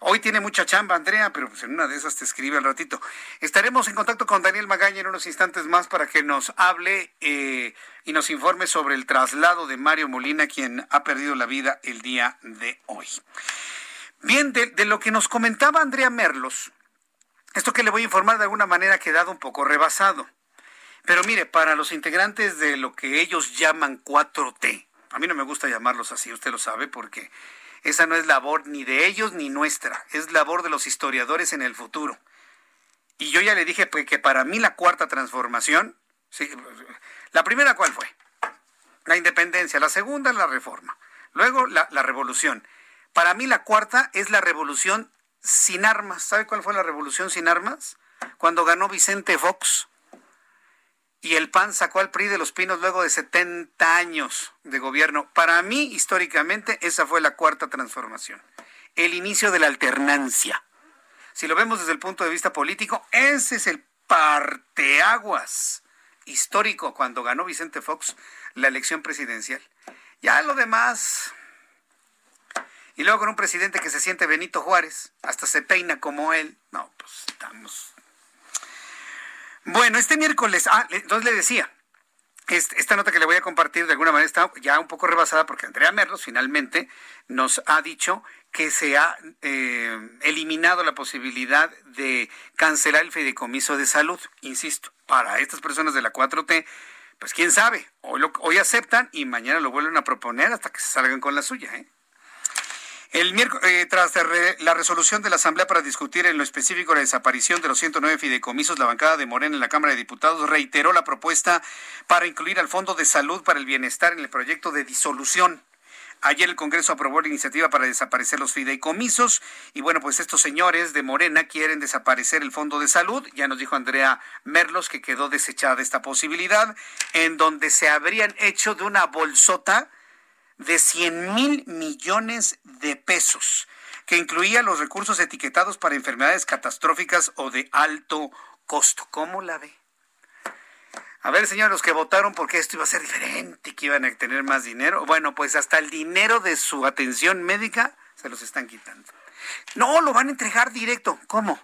Hoy tiene mucha chamba, Andrea, pero pues en una de esas te escribe al ratito. Estaremos en contacto con Daniel Magaña en unos instantes más para que nos hable eh, y nos informe sobre el traslado de Mario Molina, quien ha perdido la vida el día de hoy. Bien, de, lo que nos comentaba Andrea Merlos, esto que le voy a informar de alguna manera ha quedado un poco rebasado. Pero mire, para los integrantes de lo que ellos llaman 4T, a mí no me gusta llamarlos así, usted lo sabe, porque esa no es labor ni de ellos ni nuestra, es labor de los historiadores en el futuro. Y yo ya le dije que para mí la cuarta transformación, la primera cuál fue? La independencia, la segunda la reforma, luego la, la revolución para mí la cuarta es la revolución sin armas. ¿Sabe cuál fue la revolución sin armas? Cuando ganó Vicente Fox y el PAN sacó al PRI de los Pinos luego de 70 años de gobierno. Para mí, históricamente, esa fue la cuarta transformación. El inicio de la alternancia. Si lo vemos desde el punto de vista político, ese es el parteaguas histórico cuando ganó Vicente Fox la elección presidencial. Ya lo demás, y luego con un presidente que se siente Benito Juárez, hasta se peina como él. No, pues estamos. Bueno, este miércoles, ah, entonces le decía, esta nota que le voy a compartir de alguna manera está ya un poco rebasada porque Andrea Merlos finalmente nos ha dicho que se ha eh, eliminado la posibilidad de cancelar el fideicomiso de salud. Insisto, para estas personas de la 4T, pues quién sabe, hoy, hoy aceptan y mañana lo vuelven a proponer hasta que se salgan con la suya. ¿eh? El miércoles, eh, tras la resolución de la Asamblea para discutir en lo específico la desaparición de los 109 fideicomisos, la bancada de Morena en la Cámara de Diputados reiteró la propuesta para incluir al Fondo de Salud para el Bienestar en el proyecto de disolución. Ayer el Congreso aprobó la iniciativa para desaparecer los fideicomisos y bueno, pues estos señores de Morena quieren desaparecer el Fondo de Salud. Ya nos dijo Andrea Merlos que quedó desechada esta posibilidad, en donde se habrían hecho de una bolsota de 100 mil millones de pesos, que incluía los recursos etiquetados para enfermedades catastróficas o de alto costo. ¿Cómo la ve? A ver, señores, los que votaron porque esto iba a ser diferente, que iban a tener más dinero. Bueno, pues hasta el dinero de su atención médica se los están quitando. No, lo van a entregar directo. ¿Cómo?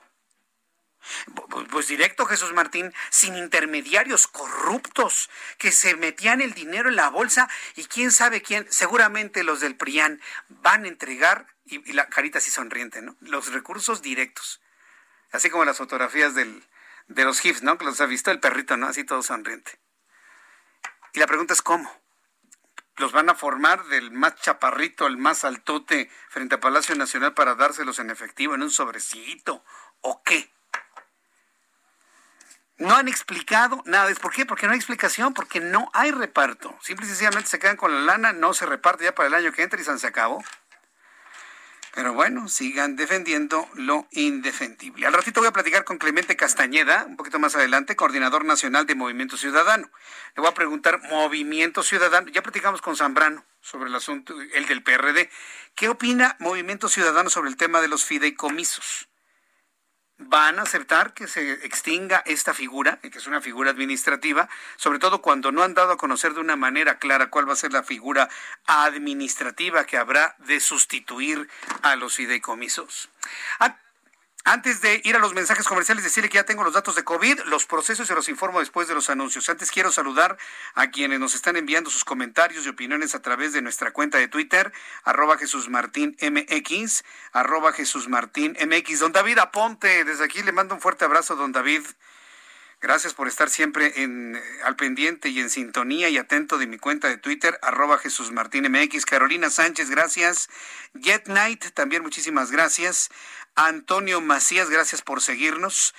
Pues directo, Jesús Martín, sin intermediarios corruptos que se metían el dinero en la bolsa y quién sabe quién, seguramente los del PRIAN van a entregar, y, la carita así sonriente, ¿no? Los recursos directos. Así como las fotografías del, de los GIFs, ¿no? Que los ha visto el perrito, ¿no? Así todo sonriente. Y la pregunta es cómo. ¿Los van a formar del más chaparrito al más altote frente a Palacio Nacional para dárselos en efectivo en un sobrecito? ¿O qué? No han explicado nada. ¿Por qué? Porque no hay explicación, porque no hay reparto. Simple y sencillamente se quedan con la lana, no se reparte ya para el año que entra y se acabó. Pero bueno, sigan defendiendo lo indefendible. Al ratito voy a platicar con Clemente Castañeda, un poquito más adelante, coordinador nacional de Movimiento Ciudadano. Le voy a preguntar, Movimiento Ciudadano, ya platicamos con Zambrano sobre el asunto, el del PRD. ¿Qué opina Movimiento Ciudadano sobre el tema de los fideicomisos? Van a aceptar que se extinga esta figura, que es una figura administrativa, sobre todo cuando no han dado a conocer de una manera clara cuál va a ser la figura administrativa que habrá de sustituir a los fideicomisos. Ah, antes de ir a los mensajes comerciales, decirle que ya tengo los datos de COVID, los procesos se los informo después de los anuncios. Antes quiero saludar a quienes nos están enviando sus comentarios y opiniones a través de nuestra cuenta de Twitter, arroba Jesús Martín MX, arroba Jesús Martín MX. Don David Aponte, desde aquí le mando un fuerte abrazo, don David. Gracias por estar siempre en, eh, al pendiente y en sintonía y atento de mi cuenta de Twitter, arroba Jesús Martín MX. Carolina Sánchez, gracias. Jet Night, también muchísimas gracias. Antonio Macías, gracias por seguirnos.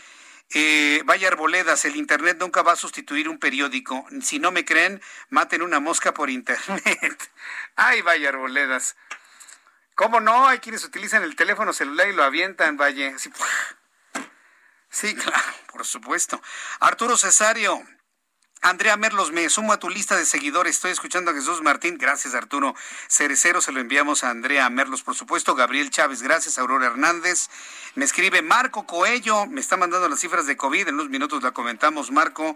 Eh, vaya Arboledas, el Internet nunca va a sustituir un periódico. Si no me creen, maten una mosca por Internet. [laughs] Ay, vaya Arboledas. ¿Cómo no? Hay quienes utilizan el teléfono celular y lo avientan, vaya. Así, Sí, [laughs] claro, por supuesto. Arturo Cesario. Andrea Merlos, me sumo a tu lista de seguidores. Estoy escuchando a Jesús Martín. Gracias, Arturo. Cerecero se lo enviamos a Andrea Merlos, por supuesto. Gabriel Chávez, gracias. Aurora Hernández. Me escribe Marco Coello. Me está mandando las cifras de COVID. En unos minutos la comentamos, Marco.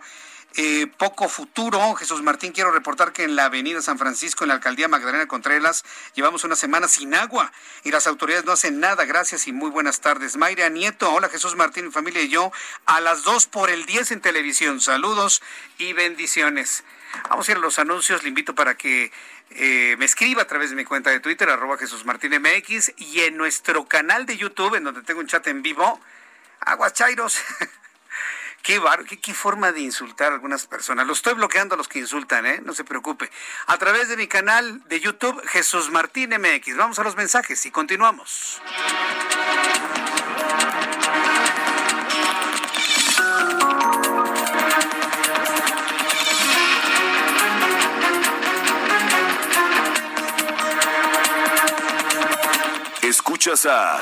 Eh, poco futuro. Jesús Martín, quiero reportar que en la avenida San Francisco, en la alcaldía Magdalena Contreras, llevamos una semana sin agua y las autoridades no hacen nada. Gracias y muy buenas tardes. Mayra Nieto, hola Jesús Martín, mi familia y yo, a las 2 por el 10 en televisión. Saludos y bendiciones. Vamos a ir a los anuncios. Le invito para que eh, me escriba a través de mi cuenta de Twitter, arroba Jesús Martín MX, y en nuestro canal de YouTube, en donde tengo un chat en vivo. Aguas Chairos. [laughs] Qué, qué, forma de insultar a algunas personas. Lo estoy bloqueando a los que insultan, ¿eh? No se preocupe. A través de mi canal de YouTube, Jesús Martín MX. Vamos a los mensajes y continuamos. Escuchas a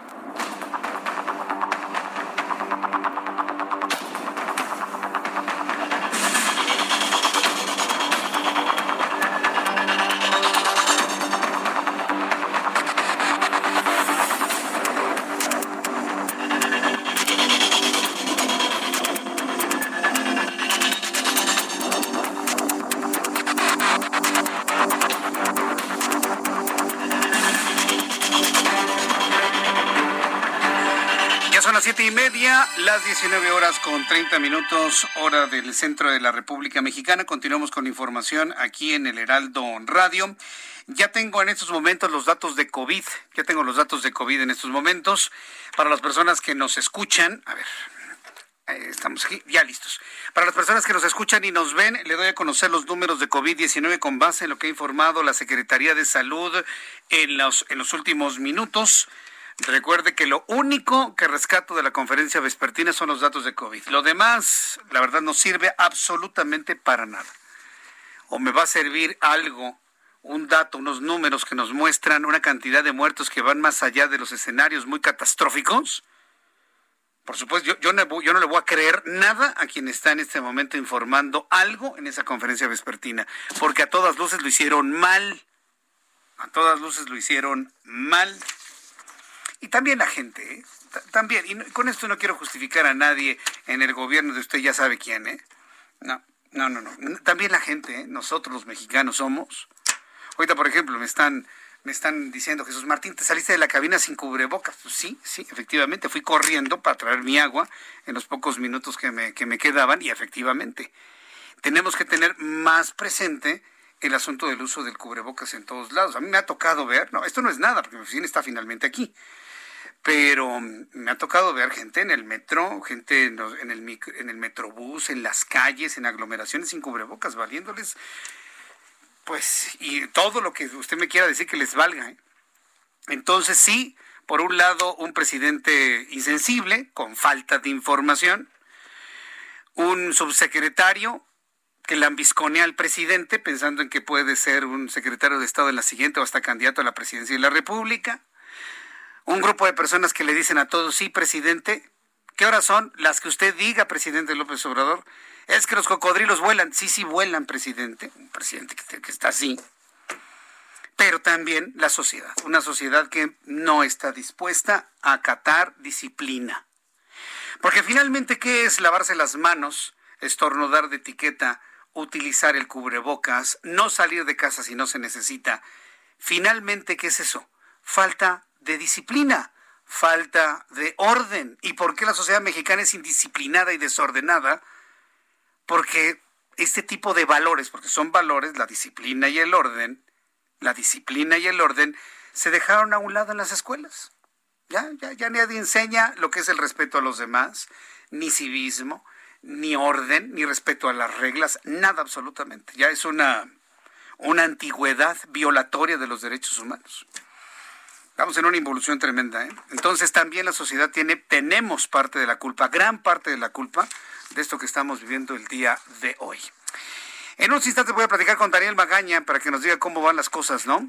Las 19 horas con 30 minutos, hora del centro de la República Mexicana. Continuamos con información aquí en el Heraldo Radio. Ya tengo en estos momentos los datos de COVID. Ya tengo los datos de COVID en estos momentos. Para las personas que nos escuchan, a ver, estamos aquí, ya listos. Para las personas que nos escuchan y nos ven, le doy a conocer los números de COVID-19 con base en lo que ha informado la Secretaría de Salud en los, en los últimos minutos. Recuerde que lo único que rescato de la conferencia vespertina son los datos de COVID. Lo demás, la verdad, no sirve absolutamente para nada. O me va a servir algo un dato, unos números que nos muestran una cantidad de muertos que van más allá de los escenarios muy catastróficos, por supuesto, yo, no, yo no le voy a creer nada a quien está en este momento informando algo en esa conferencia vespertina, porque a todas luces lo hicieron mal. A todas luces lo hicieron mal. Y también la gente, ¿eh? también, y con esto no quiero justificar a nadie en el gobierno de usted, ya sabe quién, ¿eh? No, no, no, no. También la gente, ¿eh? nosotros los mexicanos somos. Ahorita, por ejemplo, me están me están diciendo, Jesús Martín, ¿te saliste de la cabina sin cubrebocas? Pues sí, sí, efectivamente, fui corriendo para traer mi agua en los pocos minutos que me, que me quedaban y efectivamente, tenemos que tener más presente el asunto del uso del cubrebocas en todos lados. A mí me ha tocado ver, no, esto no es nada, porque mi oficina está finalmente aquí, pero me ha tocado ver gente en el metro, gente en, el, en el metrobús, en las calles, en aglomeraciones sin cubrebocas, valiéndoles pues, y todo lo que usted me quiera decir que les valga. ¿eh? Entonces, sí, por un lado, un presidente insensible, con falta de información, un subsecretario que lambisconea al presidente pensando en que puede ser un secretario de Estado en la siguiente o hasta candidato a la presidencia de la República, un grupo de personas que le dicen a todos, sí, presidente, ¿qué horas son? Las que usted diga, presidente López Obrador, es que los cocodrilos vuelan. Sí, sí vuelan, presidente. Un presidente que, está así. Pero también la sociedad. Una sociedad que no está dispuesta a acatar disciplina. Porque finalmente, ¿qué es lavarse las manos, estornudar de etiqueta, utilizar el cubrebocas, no salir de casa si no se necesita? Finalmente, ¿qué es eso? Falta de disciplina, falta de orden. ¿Y por qué la sociedad mexicana es indisciplinada y desordenada? porque este tipo de valores, porque son valores, la disciplina y el orden, la disciplina y el orden, se dejaron a un lado en las escuelas. Ya, ya, ya nadie enseña lo que es el respeto a los demás, ni civismo, ni orden, ni respeto a las reglas, nada absolutamente. Ya es una, una antigüedad violatoria de los derechos humanos. Estamos en una involución tremenda. ¿eh? Entonces también la sociedad tiene, tenemos parte de la culpa, gran parte de la culpa de esto que estamos viviendo el día de hoy. En unos instantes voy a platicar con Daniel Magaña para que nos diga cómo van las cosas, ¿no?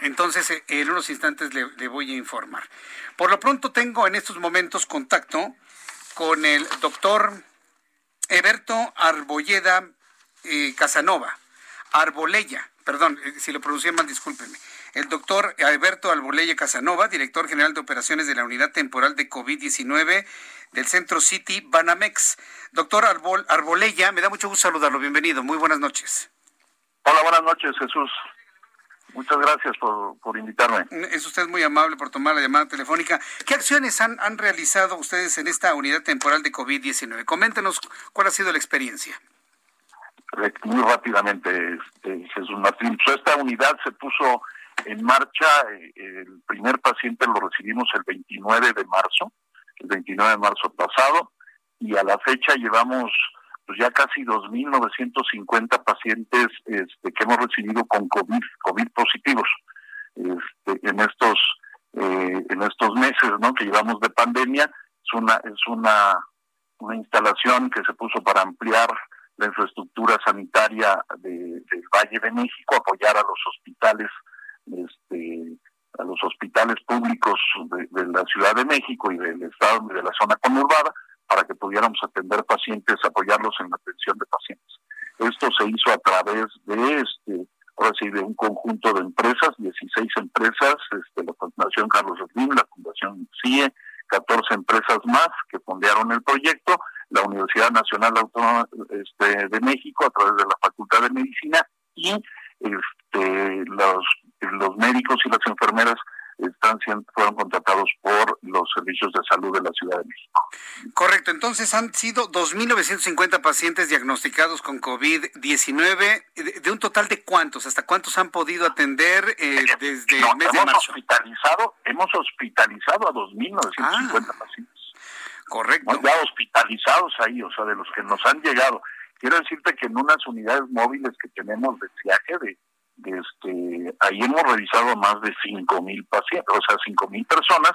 Entonces, eh, en unos instantes le, voy a informar. Por lo pronto tengo en estos momentos contacto con el doctor Eberto Arbolleda eh, Casanova, Arbolella, perdón, eh, si lo pronuncié mal, discúlpeme. El doctor Alberto Arbolella Casanova, director general de operaciones de la Unidad Temporal de COVID-19 del Centro City Banamex. Doctor Arbol, Arbolella, me da mucho gusto saludarlo. Bienvenido. Muy buenas noches. Hola, buenas noches, Jesús. Muchas gracias por, por, invitarme. Es usted muy amable por tomar la llamada telefónica. ¿Qué acciones han, han realizado ustedes en esta unidad temporal de COVID-19? Coméntenos cuál ha sido la experiencia. Muy rápidamente, este, Jesús Martín. Pues esta unidad se puso en marcha. Eh, el primer paciente lo recibimos el 29 de marzo el 29 de marzo pasado, y a la fecha llevamos pues ya casi 2.950 pacientes este, que hemos recibido con COVID, COVID positivos este, en estos eh, en estos meses ¿no? que llevamos de pandemia. Es una, es una, una instalación que se puso para ampliar la infraestructura sanitaria del Valle de México, apoyar a los hospitales este, a los hospitales públicos de, la Ciudad de México y del estado y de la zona conurbada para que pudiéramos atender pacientes, apoyarlos en la atención de pacientes. Esto se hizo a través de este ahora sí, de un conjunto de empresas, 16 empresas, este, la Fundación Carlos Slim, la Fundación CIE, 14 empresas más que fondearon el proyecto, la Universidad Nacional Autónoma este, de México a través de la Facultad de Medicina y este, los los médicos y las enfermeras están fueron contratados por los servicios de salud de la Ciudad de México. Correcto, entonces han sido 2.950 pacientes diagnosticados con COVID-19, de, un total de cuántos, hasta cuántos han podido atender eh, desde el mes de marzo. Hospitalizado, hemos hospitalizado a 2.950 ah, pacientes. Correcto. Ya hospitalizados ahí, o sea, de los que nos han llegado. Quiero decirte que en unas unidades móviles que tenemos de viaje de este, ahí hemos revisado más de 5.000 pacientes, o sea, 5.000 personas,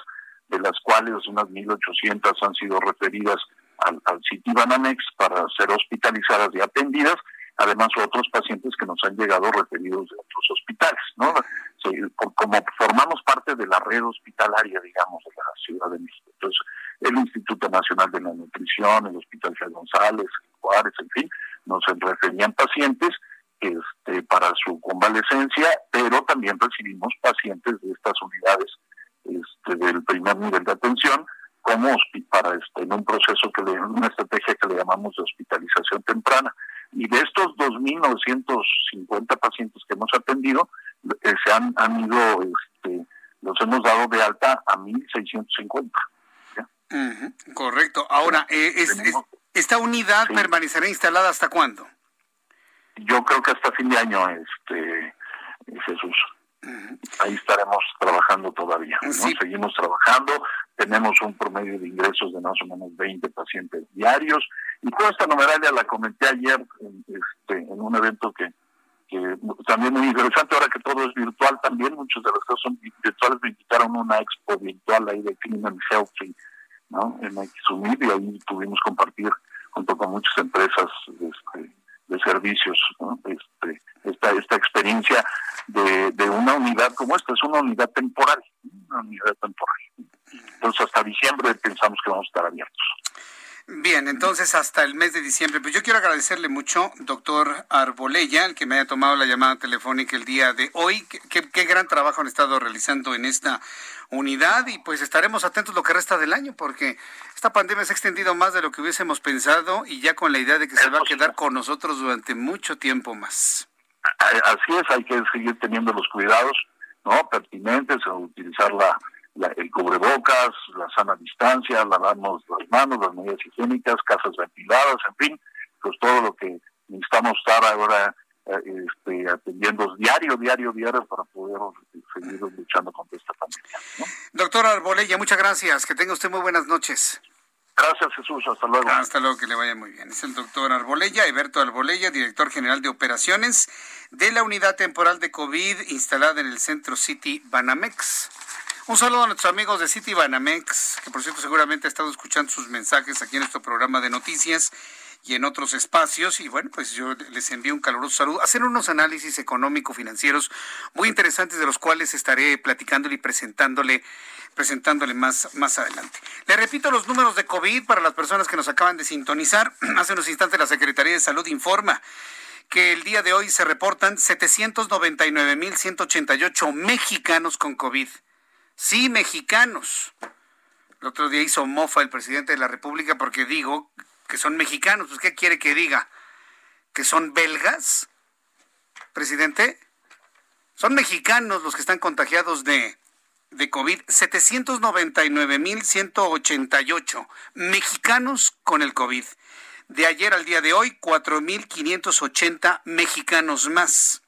de las cuales unas 1.800 han sido referidas al, al City Banamex para ser hospitalizadas y atendidas, además otros pacientes que nos han llegado referidos de otros hospitales, ¿no? como formamos parte de la red hospitalaria, digamos, de la Ciudad de México. Entonces, el Instituto Nacional de la Nutrición, el Hospital Fray González, Juárez, en fin, nos referían pacientes este, para su convalecencia, pero también recibimos pacientes de estas unidades este, del primer nivel de atención como para este, en un proceso que le, una estrategia que le llamamos de hospitalización temprana. Y de estos 2.950 pacientes que hemos atendido, eh, se han, han ido, este, los hemos dado de alta a 1.650. correcto. Ahora, eh, ¿esta unidad permanecerá instalada hasta cuándo? Yo creo que hasta fin de año, este Jesús. Ahí estaremos trabajando todavía. ¿no? Seguimos trabajando, tenemos un promedio de ingresos de más o menos 20 pacientes diarios y toda esta numeralia la comenté ayer este, en un evento que, que también muy interesante, ahora que todo es virtual también, muchos de los casos son virtuales, me invitaron a una expo virtual ahí de Clean Healthy, ¿no? En Xumid y ahí pudimos compartir junto con muchas empresas este, de servicios, este, esta, esta experiencia de, de una unidad como esta, es una unidad temporal, una unidad temporal. Entonces hasta diciembre pensamos que vamos a estar abiertos. Bien, entonces hasta el mes de diciembre. Pues yo quiero agradecerle mucho, doctor Arbolella, el que me haya tomado la llamada telefónica el día de hoy. Qué, qué, gran trabajo han estado realizando en esta unidad y pues estaremos atentos lo que resta del año porque esta pandemia se ha extendido más de lo que hubiésemos pensado y ya con la idea de que se va a quedar con nosotros durante mucho tiempo más. Así es, hay que seguir teniendo los cuidados no pertinentes, a utilizar la el cubrebocas, la sana distancia, lavarnos las manos, las medidas higiénicas, casas ventiladas, en fin, pues todo lo que necesitamos estar ahora eh, este, atendiendo diario, diario, diario para poder seguir luchando contra esta pandemia. ¿no? Doctor Arbolella, muchas gracias. Que tenga usted muy buenas noches. Gracias, Jesús. Hasta luego. Hasta luego, que le vaya muy bien. Es el doctor Arbolella, Eberto Arbolella, director general de operaciones de la unidad temporal de COVID instalada en el centro City Banamex. Un saludo a nuestros amigos de City Banamex, que por cierto seguramente ha estado escuchando sus mensajes aquí en nuestro programa de noticias y en otros espacios. Y bueno, pues yo les envío un caluroso saludo. Hacer unos análisis económico-financieros muy interesantes de los cuales estaré platicándole y presentándole presentándole más, más adelante. Le repito los números de COVID para las personas que nos acaban de sintonizar. [clears throat] Hace unos instantes la Secretaría de Salud informa que el día de hoy se reportan 799.188 mexicanos con COVID. Sí, mexicanos. El otro día hizo mofa el presidente de la República porque digo que son mexicanos. Pues, ¿qué quiere que diga? ¿Que son belgas? Presidente, son mexicanos los que están contagiados de, de COVID. 799.188 mexicanos con el COVID. De ayer al día de hoy, 4.580 mexicanos más.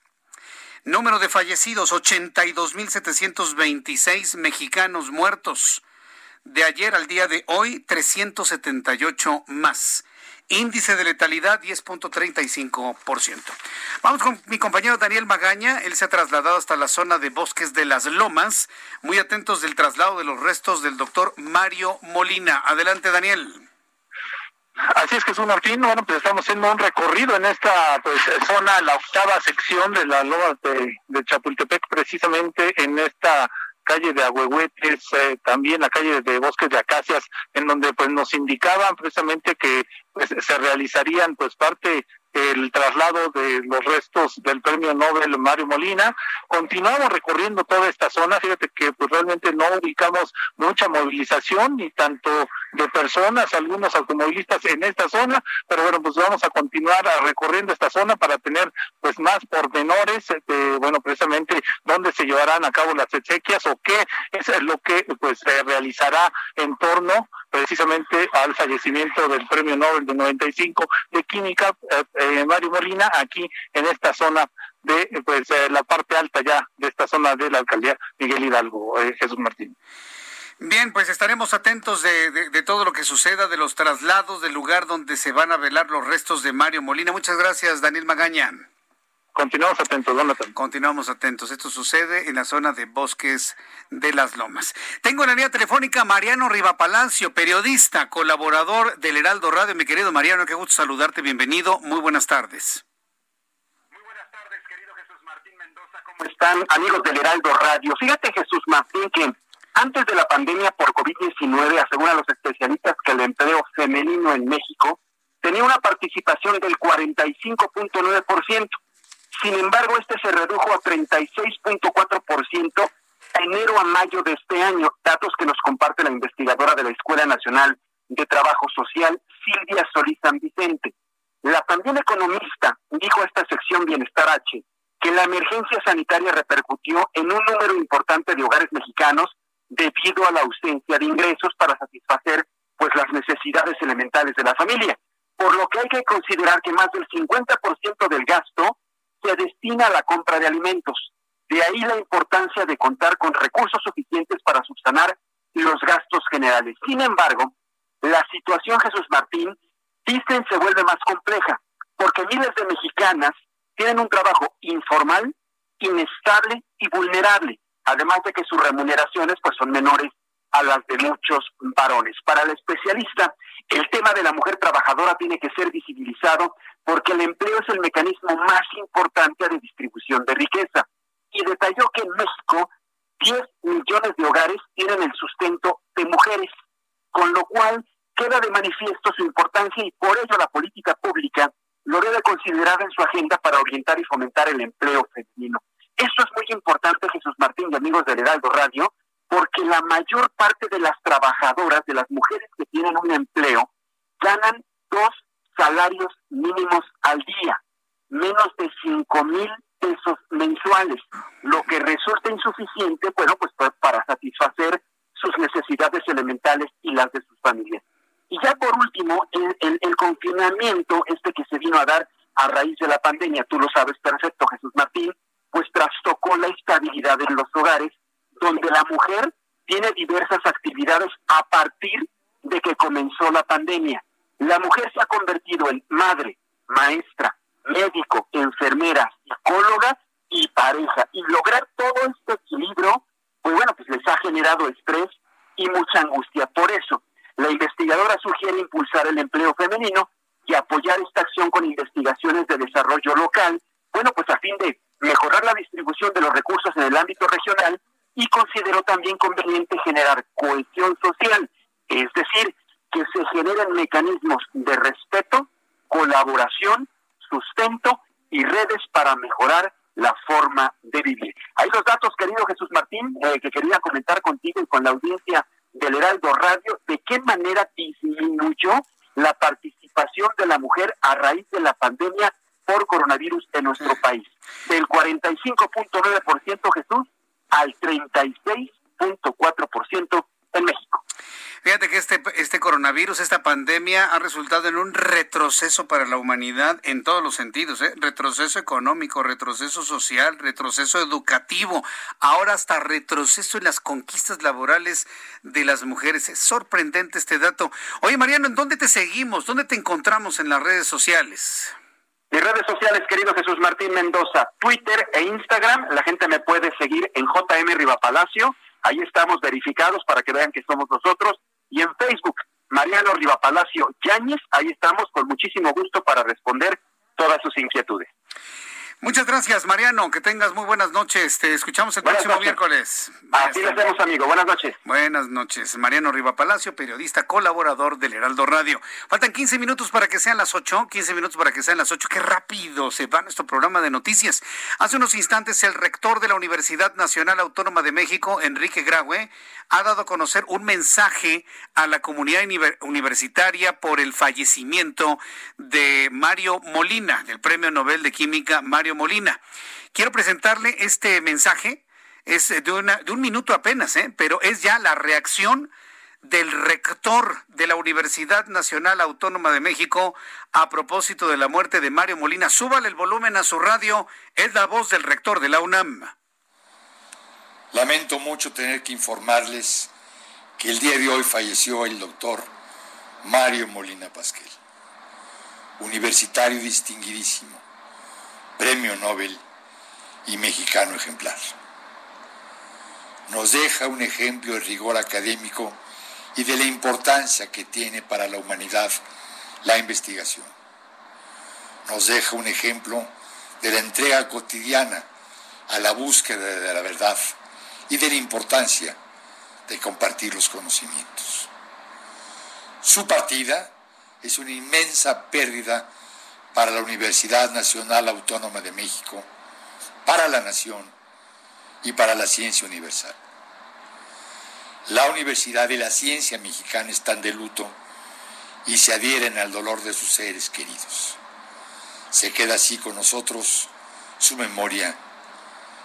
Número de fallecidos, 82.726 mexicanos muertos. De ayer al día de hoy, 378 más. Índice de letalidad 10.35%. Vamos con mi compañero Daniel Magaña. Él se ha trasladado hasta la zona de Bosques de las Lomas. Muy atentos del traslado de los restos del doctor Mario Molina. Adelante, Daniel. Así es, Jesús Martín. Bueno, pues estamos haciendo un recorrido en esta pues, zona, la octava sección de la Lomas de, de Chapultepec, precisamente en esta calle de Agüehuetes, eh, también la calle de Bosques de Acacias, en donde pues nos indicaban precisamente que pues, se realizarían pues parte el traslado de los restos del premio Nobel Mario Molina. Continuamos recorriendo toda esta zona. Fíjate que pues realmente no ubicamos mucha movilización ni tanto de personas, algunos automovilistas en esta zona, pero bueno, pues vamos a continuar recorriendo esta zona para tener pues más pormenores de, bueno, precisamente dónde se llevarán a cabo las exequias o qué es lo que pues se realizará en torno precisamente al fallecimiento del premio Nobel de 95 de Química, eh, eh, Mario Molina, aquí en esta zona de pues eh, la parte alta ya de esta zona de la alcaldía Miguel Hidalgo, Jesús Martín. Bien, pues estaremos atentos de, de, todo lo que suceda, de los traslados del lugar donde se van a velar los restos de Mario Molina. Muchas gracias, Daniel Magaña. Continuamos atentos, Jonathan. Continuamos atentos. Esto sucede en la zona de Bosques de las Lomas. Tengo en la línea telefónica Mariano Rivapalacio, periodista, colaborador del Heraldo Radio. Mi querido Mariano, qué gusto saludarte. Bienvenido. Muy buenas tardes. ¿Cómo están amigos del Heraldo Radio? Fíjate Jesús Martín que antes de la pandemia por COVID-19 aseguran los especialistas que el empleo femenino en México tenía una participación del 45.9%. Sin embargo, este se redujo a 36.4% enero a mayo de este año, datos que nos comparte la investigadora de la Escuela Nacional de Trabajo Social, Silvia Solís San Vicente. La también economista dijo a esta sección Bienestar H que la emergencia sanitaria repercutió en un número importante de hogares mexicanos debido a la ausencia de ingresos para satisfacer pues las necesidades elementales de la familia, por lo que hay que considerar que más del 50% del gasto se destina a la compra de alimentos. De ahí la importancia de contar con recursos suficientes para subsanar los gastos generales. Sin embargo, la situación, Jesús Martín, dicen se vuelve más compleja, porque miles de mexicanas tienen un trabajo informal, inestable y vulnerable, además de que sus remuneraciones pues son menores a las de muchos varones. Para el especialista, el tema de la mujer trabajadora tiene que ser visibilizado porque el empleo es el mecanismo más importante de distribución de riqueza. Y detalló que en México 10 millones de hogares tienen el sustento de mujeres, con lo cual queda de manifiesto su importancia y por ello la política pública lo debe considerar en su agenda para orientar y fomentar el empleo femenino. Esto es muy importante, Jesús Martín y amigos del Heraldo Radio, porque la mayor parte de las trabajadoras, de las mujeres que tienen un empleo, ganan dos salarios mínimos al día, menos de cinco mil pesos mensuales, lo que resulta insuficiente, bueno, pues para satisfacer sus necesidades elementales y las de sus familias. Y ya por último, el, el, confinamiento, este que se vino a dar a raíz de la pandemia, tú lo sabes perfecto, Jesús Martín, pues trastocó la estabilidad en los hogares, donde la mujer tiene diversas actividades a partir de que comenzó la pandemia. La mujer se ha convertido en madre, maestra, médico, enfermera, psicóloga y pareja. Y lograr todo este equilibrio, pues bueno, pues les ha generado estrés y mucha angustia. Por eso, la investigadora sugiere impulsar el empleo femenino y apoyar esta acción con investigaciones de desarrollo local, bueno, pues a fin de mejorar la distribución de los recursos en el ámbito regional y consideró también conveniente generar cohesión social, es decir, que se generen mecanismos de respeto, colaboración, sustento y redes para mejorar la forma de vivir. Hay los datos, querido Jesús Martín, eh, que quería comentar contigo y con la audiencia del Heraldo Radio de qué manera disminuyó la participación de la mujer a raíz de la pandemia por coronavirus en nuestro país. Del 45.9% Jesús al 36.4% en México. Fíjate que este, este coronavirus, esta pandemia ha resultado en un retroceso para la humanidad en todos los sentidos, ¿eh? retroceso económico, retroceso social, retroceso educativo, ahora hasta retroceso en las conquistas laborales de las mujeres. Es sorprendente este dato. Oye, Mariano, ¿en dónde te seguimos? ¿Dónde te encontramos en las redes sociales? Mis redes sociales, querido Jesús Martín Mendoza, Twitter e Instagram, la gente me puede seguir en JM Rivapalacio, ahí estamos verificados para que vean que somos nosotros y en Facebook, Mariano Rivapalacio Yáñez, ahí estamos con muchísimo gusto para responder todas sus inquietudes. Muchas gracias, Mariano. Que tengas muy buenas noches. Te escuchamos el próximo miércoles. Así lo hacemos, amigo. Buenas noches. Buenas noches. Mariano Riva Palacio, periodista, colaborador del Heraldo Radio. Faltan 15 minutos para que sean las 8. 15 minutos para que sean las 8. Qué rápido se va nuestro programa de noticias. Hace unos instantes, el rector de la Universidad Nacional Autónoma de México, Enrique Graue, ha dado a conocer un mensaje a la comunidad universitaria por el fallecimiento de Mario Molina, del Premio Nobel de Química Mario Molina. Quiero presentarle este mensaje, es de, de un minuto apenas, ¿eh? pero es ya la reacción del rector de la Universidad Nacional Autónoma de México a propósito de la muerte de Mario Molina. Súbale el volumen a su radio, es la voz del rector de la UNAM. Lamento mucho tener que informarles que el día de hoy falleció el doctor Mario Molina Pasquel, universitario distinguidísimo, premio Nobel y mexicano ejemplar. Nos deja un ejemplo de rigor académico y de la importancia que tiene para la humanidad la investigación. Nos deja un ejemplo de la entrega cotidiana a la búsqueda de la verdad y de la importancia de compartir los conocimientos. Su partida es una inmensa pérdida para la Universidad Nacional Autónoma de México, para la nación y para la ciencia universal. La Universidad y la ciencia mexicana están de luto y se adhieren al dolor de sus seres queridos. Se queda así con nosotros su memoria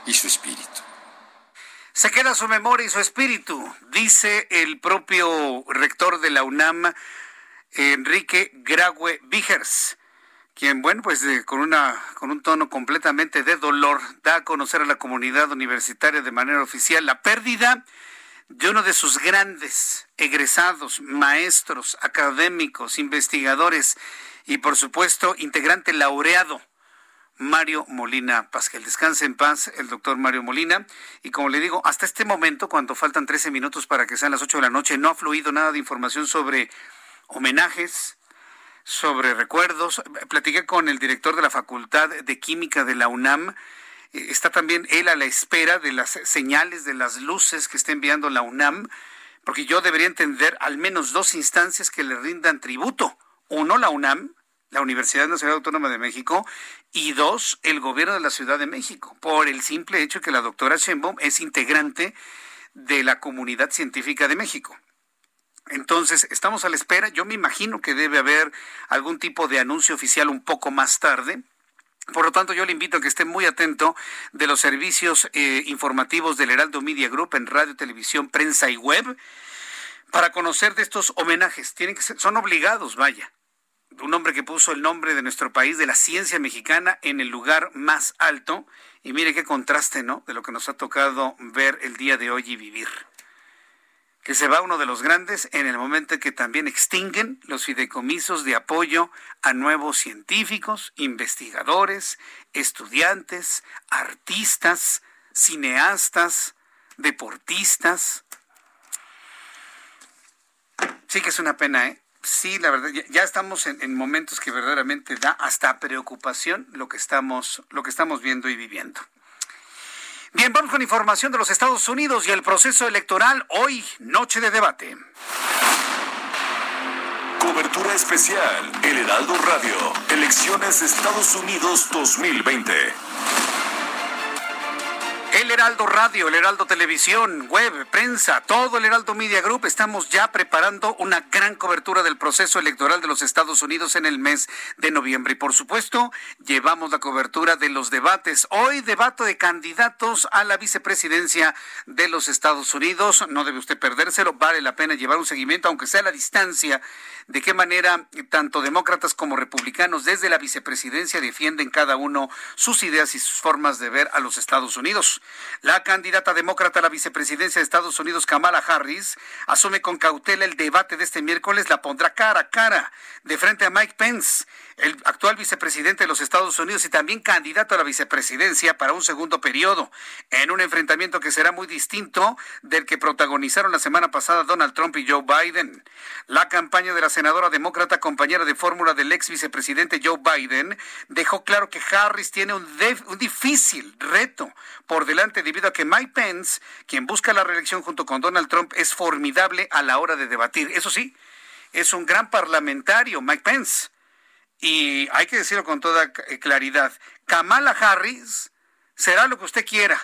y su espíritu. Se queda su memoria y su espíritu, dice el propio rector de la UNAM, Enrique Graue Vigers, quien, bueno, pues con, una, con un tono completamente de dolor, da a conocer a la comunidad universitaria de manera oficial la pérdida de uno de sus grandes egresados, maestros, académicos, investigadores y, por supuesto, integrante laureado Mario Molina Paz. Descanse en paz el doctor Mario Molina. Y como le digo, hasta este momento, cuando faltan 13 minutos para que sean las 8 de la noche, no ha fluido nada de información sobre homenajes, sobre recuerdos. Platiqué con el director de la Facultad de Química de la UNAM. Eh, está también él a la espera de las señales, de las luces que está enviando la UNAM, porque yo debería entender al menos dos instancias que le rindan tributo. Uno, la UNAM, la Universidad Nacional Autónoma de México, y dos, el gobierno de la Ciudad de México, por el simple hecho que la doctora Sheinbaum es integrante de la comunidad científica de México. Entonces, estamos a la espera. Yo me imagino que debe haber algún tipo de anuncio oficial un poco más tarde. Por lo tanto, yo le invito a que esté muy atento de los servicios eh, informativos del Heraldo Media Group en radio, televisión, prensa y web para conocer de estos homenajes. Tienen que ser, son obligados, vaya un hombre que puso el nombre de nuestro país, de la ciencia mexicana, en el lugar más alto. Y mire qué contraste, ¿no? De lo que nos ha tocado ver el día de hoy y vivir. Que se va uno de los grandes en el momento en que también extinguen los fideicomisos de apoyo a nuevos científicos, investigadores, estudiantes, artistas, cineastas, deportistas. Sí que es una pena, ¿eh? Sí, la verdad, ya estamos en, momentos que verdaderamente da hasta preocupación lo que estamos, lo que estamos viendo y viviendo. Bien, vamos con información de los Estados Unidos y el proceso electoral hoy, noche de debate. Cobertura especial, El Heraldo Radio, Elecciones Estados Unidos 2020. El Heraldo Radio, el Heraldo Televisión, web, prensa, todo el Heraldo Media Group, estamos ya preparando una gran cobertura del proceso electoral de los Estados Unidos en el mes de noviembre. Y por supuesto, llevamos la cobertura de los debates. Hoy debate de candidatos a la vicepresidencia de los Estados Unidos. No debe usted perdérselo, vale la pena llevar un seguimiento, aunque sea a la distancia, de qué manera tanto demócratas como republicanos desde la vicepresidencia defienden cada uno sus ideas y sus formas de ver a los Estados Unidos. La candidata demócrata a la vicepresidencia de Estados Unidos, Kamala Harris, asume con cautela el debate de este miércoles, la pondrá cara a cara de frente a Mike Pence, el actual vicepresidente de los Estados Unidos y también candidato a la vicepresidencia para un segundo periodo, en un enfrentamiento que será muy distinto del que protagonizaron la semana pasada Donald Trump y Joe Biden. La campaña de la senadora demócrata, compañera de fórmula del ex vicepresidente Joe Biden, dejó claro que Harris tiene un, un difícil reto por delante debido a que Mike Pence, quien busca la reelección junto con Donald Trump, es formidable a la hora de debatir. Eso sí, es un gran parlamentario, Mike Pence. Y hay que decirlo con toda eh, claridad, Kamala Harris será lo que usted quiera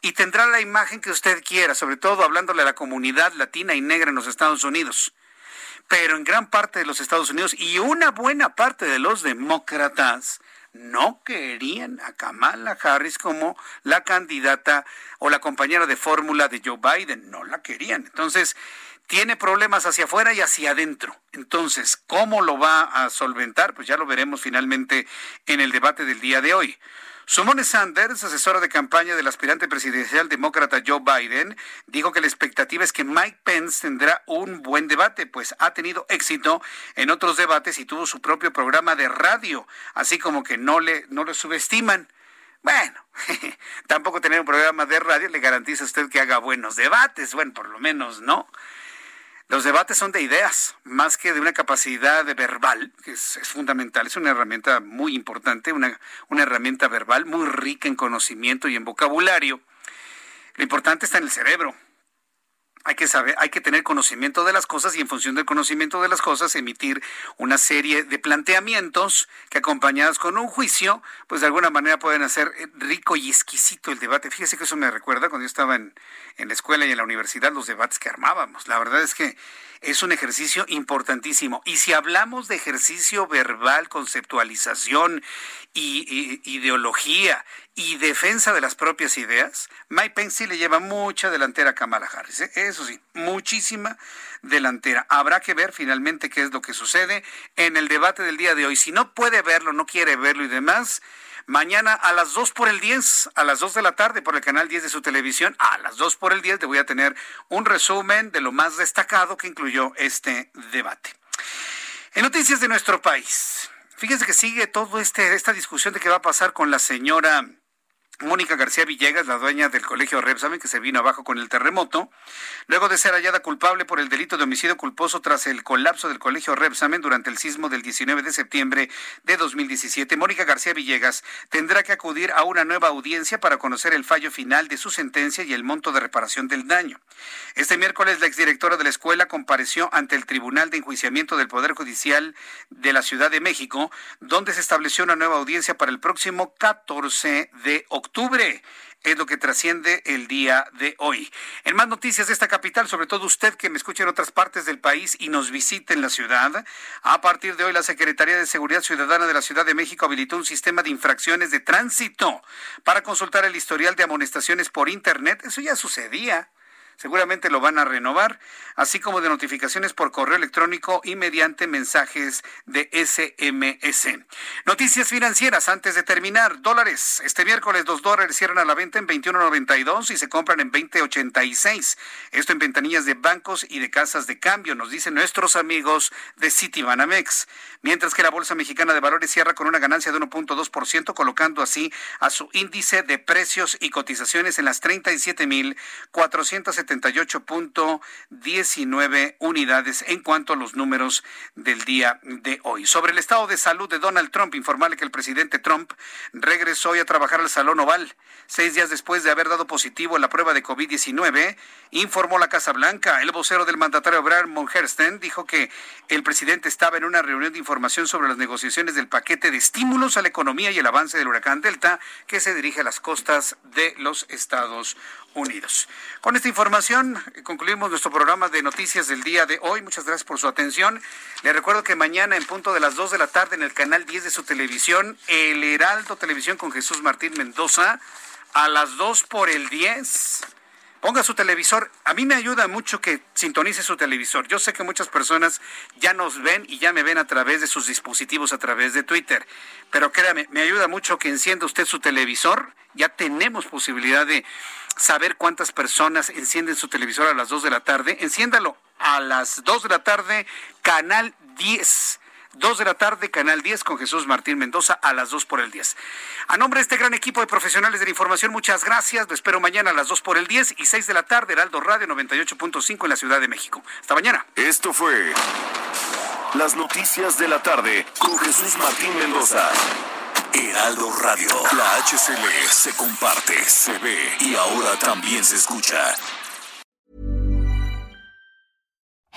y tendrá la imagen que usted quiera, sobre todo hablándole a la comunidad latina y negra en los Estados Unidos. Pero en gran parte de los Estados Unidos y una buena parte de los demócratas no querían a Kamala Harris como la candidata o la compañera de fórmula de Joe Biden, no la querían. Entonces, tiene problemas hacia afuera y hacia adentro. Entonces, ¿cómo lo va a solventar? Pues ya lo veremos finalmente en el debate del día de hoy. Sumone Sanders, asesora de campaña del aspirante presidencial demócrata Joe Biden, dijo que la expectativa es que Mike Pence tendrá un buen debate, pues ha tenido éxito en otros debates y tuvo su propio programa de radio, así como que no le, no lo subestiman. Bueno, [laughs] tampoco tener un programa de radio le garantiza a usted que haga buenos debates, bueno, por lo menos, ¿no? Los debates son de ideas, más que de una capacidad verbal, que es, fundamental, es una herramienta muy importante, una, una herramienta verbal muy rica en conocimiento y en vocabulario. Lo importante está en el cerebro, hay que saber, hay que tener conocimiento de las cosas y en función del conocimiento de las cosas emitir una serie de planteamientos que acompañados con un juicio, pues de alguna manera pueden hacer rico y exquisito el debate. Fíjese que eso me recuerda cuando yo estaba en, en la escuela y en la universidad, los debates que armábamos. La verdad es que es un ejercicio importantísimo. Y si hablamos de ejercicio verbal, conceptualización y, ideología y defensa de las propias ideas, Mike Pence sí le lleva mucha delantera a Kamala Harris. ¿eh? Eso sí, muchísima delantera. Habrá que ver finalmente qué es lo que sucede en el debate del día de hoy. Si no puede verlo, no quiere verlo y demás, Mañana a las 2 por el 10, a las 2 de la tarde por el canal 10 de su televisión, a las 2 por el 10 te voy a tener un resumen de lo más destacado que incluyó este debate. En noticias de nuestro país, fíjense que sigue todo este esta discusión de qué va a pasar con la señora Mónica García Villegas, la dueña del colegio Repsamen, que se vino abajo con el terremoto, luego de ser hallada culpable por el delito de homicidio culposo tras el colapso del colegio Repsamen durante el sismo del 19 de septiembre de 2017, Mónica García Villegas tendrá que acudir a una nueva audiencia para conocer el fallo final de su sentencia y el monto de reparación del daño. Este miércoles, la exdirectora de la escuela compareció ante el Tribunal de Enjuiciamiento del Poder Judicial de la Ciudad de México, donde se estableció una nueva audiencia para el próximo 14 de octubre octubre es lo que trasciende el día de hoy. En más noticias de esta capital, sobre todo usted que me escucha en otras partes del país y nos visite en la ciudad, a partir de hoy la Secretaría de Seguridad Ciudadana de la Ciudad de México habilitó un sistema de infracciones de tránsito para consultar el historial de amonestaciones por Internet. Eso ya sucedía seguramente lo van a renovar, así como de notificaciones por correo electrónico y mediante mensajes de SMS. Noticias financieras antes de terminar. Dólares. Este miércoles dos dólares cierran a la venta en 21.92 y se compran en 20.86. Esto en ventanillas de bancos y de casas de cambio, nos dicen nuestros amigos de Citibanamex. Mientras que la Bolsa Mexicana de Valores cierra con una ganancia de 1.2%, colocando así a su índice de precios y cotizaciones en las 37.470 78.19 unidades en cuanto a los números del día de hoy. Sobre el estado de salud de Donald Trump, informarle que el presidente Trump regresó hoy a trabajar al Salón Oval, seis días después de haber dado positivo en la prueba de COVID-19, informó la Casa Blanca. El vocero del mandatario Brian Monhersten dijo que el presidente estaba en una reunión de información sobre las negociaciones del paquete de estímulos a la economía y el avance del huracán Delta que se dirige a las costas de los Estados Unidos. Con esta información eh, concluimos nuestro programa de noticias del día de hoy. Muchas gracias por su atención. Le recuerdo que mañana en punto de las 2 de la tarde en el canal 10 de su televisión, El Heraldo Televisión con Jesús Martín Mendoza, a las 2 por el 10. Ponga su televisor. A mí me ayuda mucho que sintonice su televisor. Yo sé que muchas personas ya nos ven y ya me ven a través de sus dispositivos, a través de Twitter. Pero créame, me ayuda mucho que encienda usted su televisor. Ya tenemos posibilidad de saber cuántas personas encienden su televisor a las 2 de la tarde, enciéndalo a las 2 de la tarde, canal 10. 2 de la tarde, Canal 10 con Jesús Martín Mendoza a las 2 por el 10. A nombre de este gran equipo de profesionales de la información, muchas gracias. Lo espero mañana a las 2 por el 10 y 6 de la tarde, Heraldo Radio 98.5 en la Ciudad de México. Hasta mañana. Esto fue Las Noticias de la Tarde con Jesús Martín Mendoza. Heraldo Radio. La HCL se comparte, se ve y ahora también se escucha.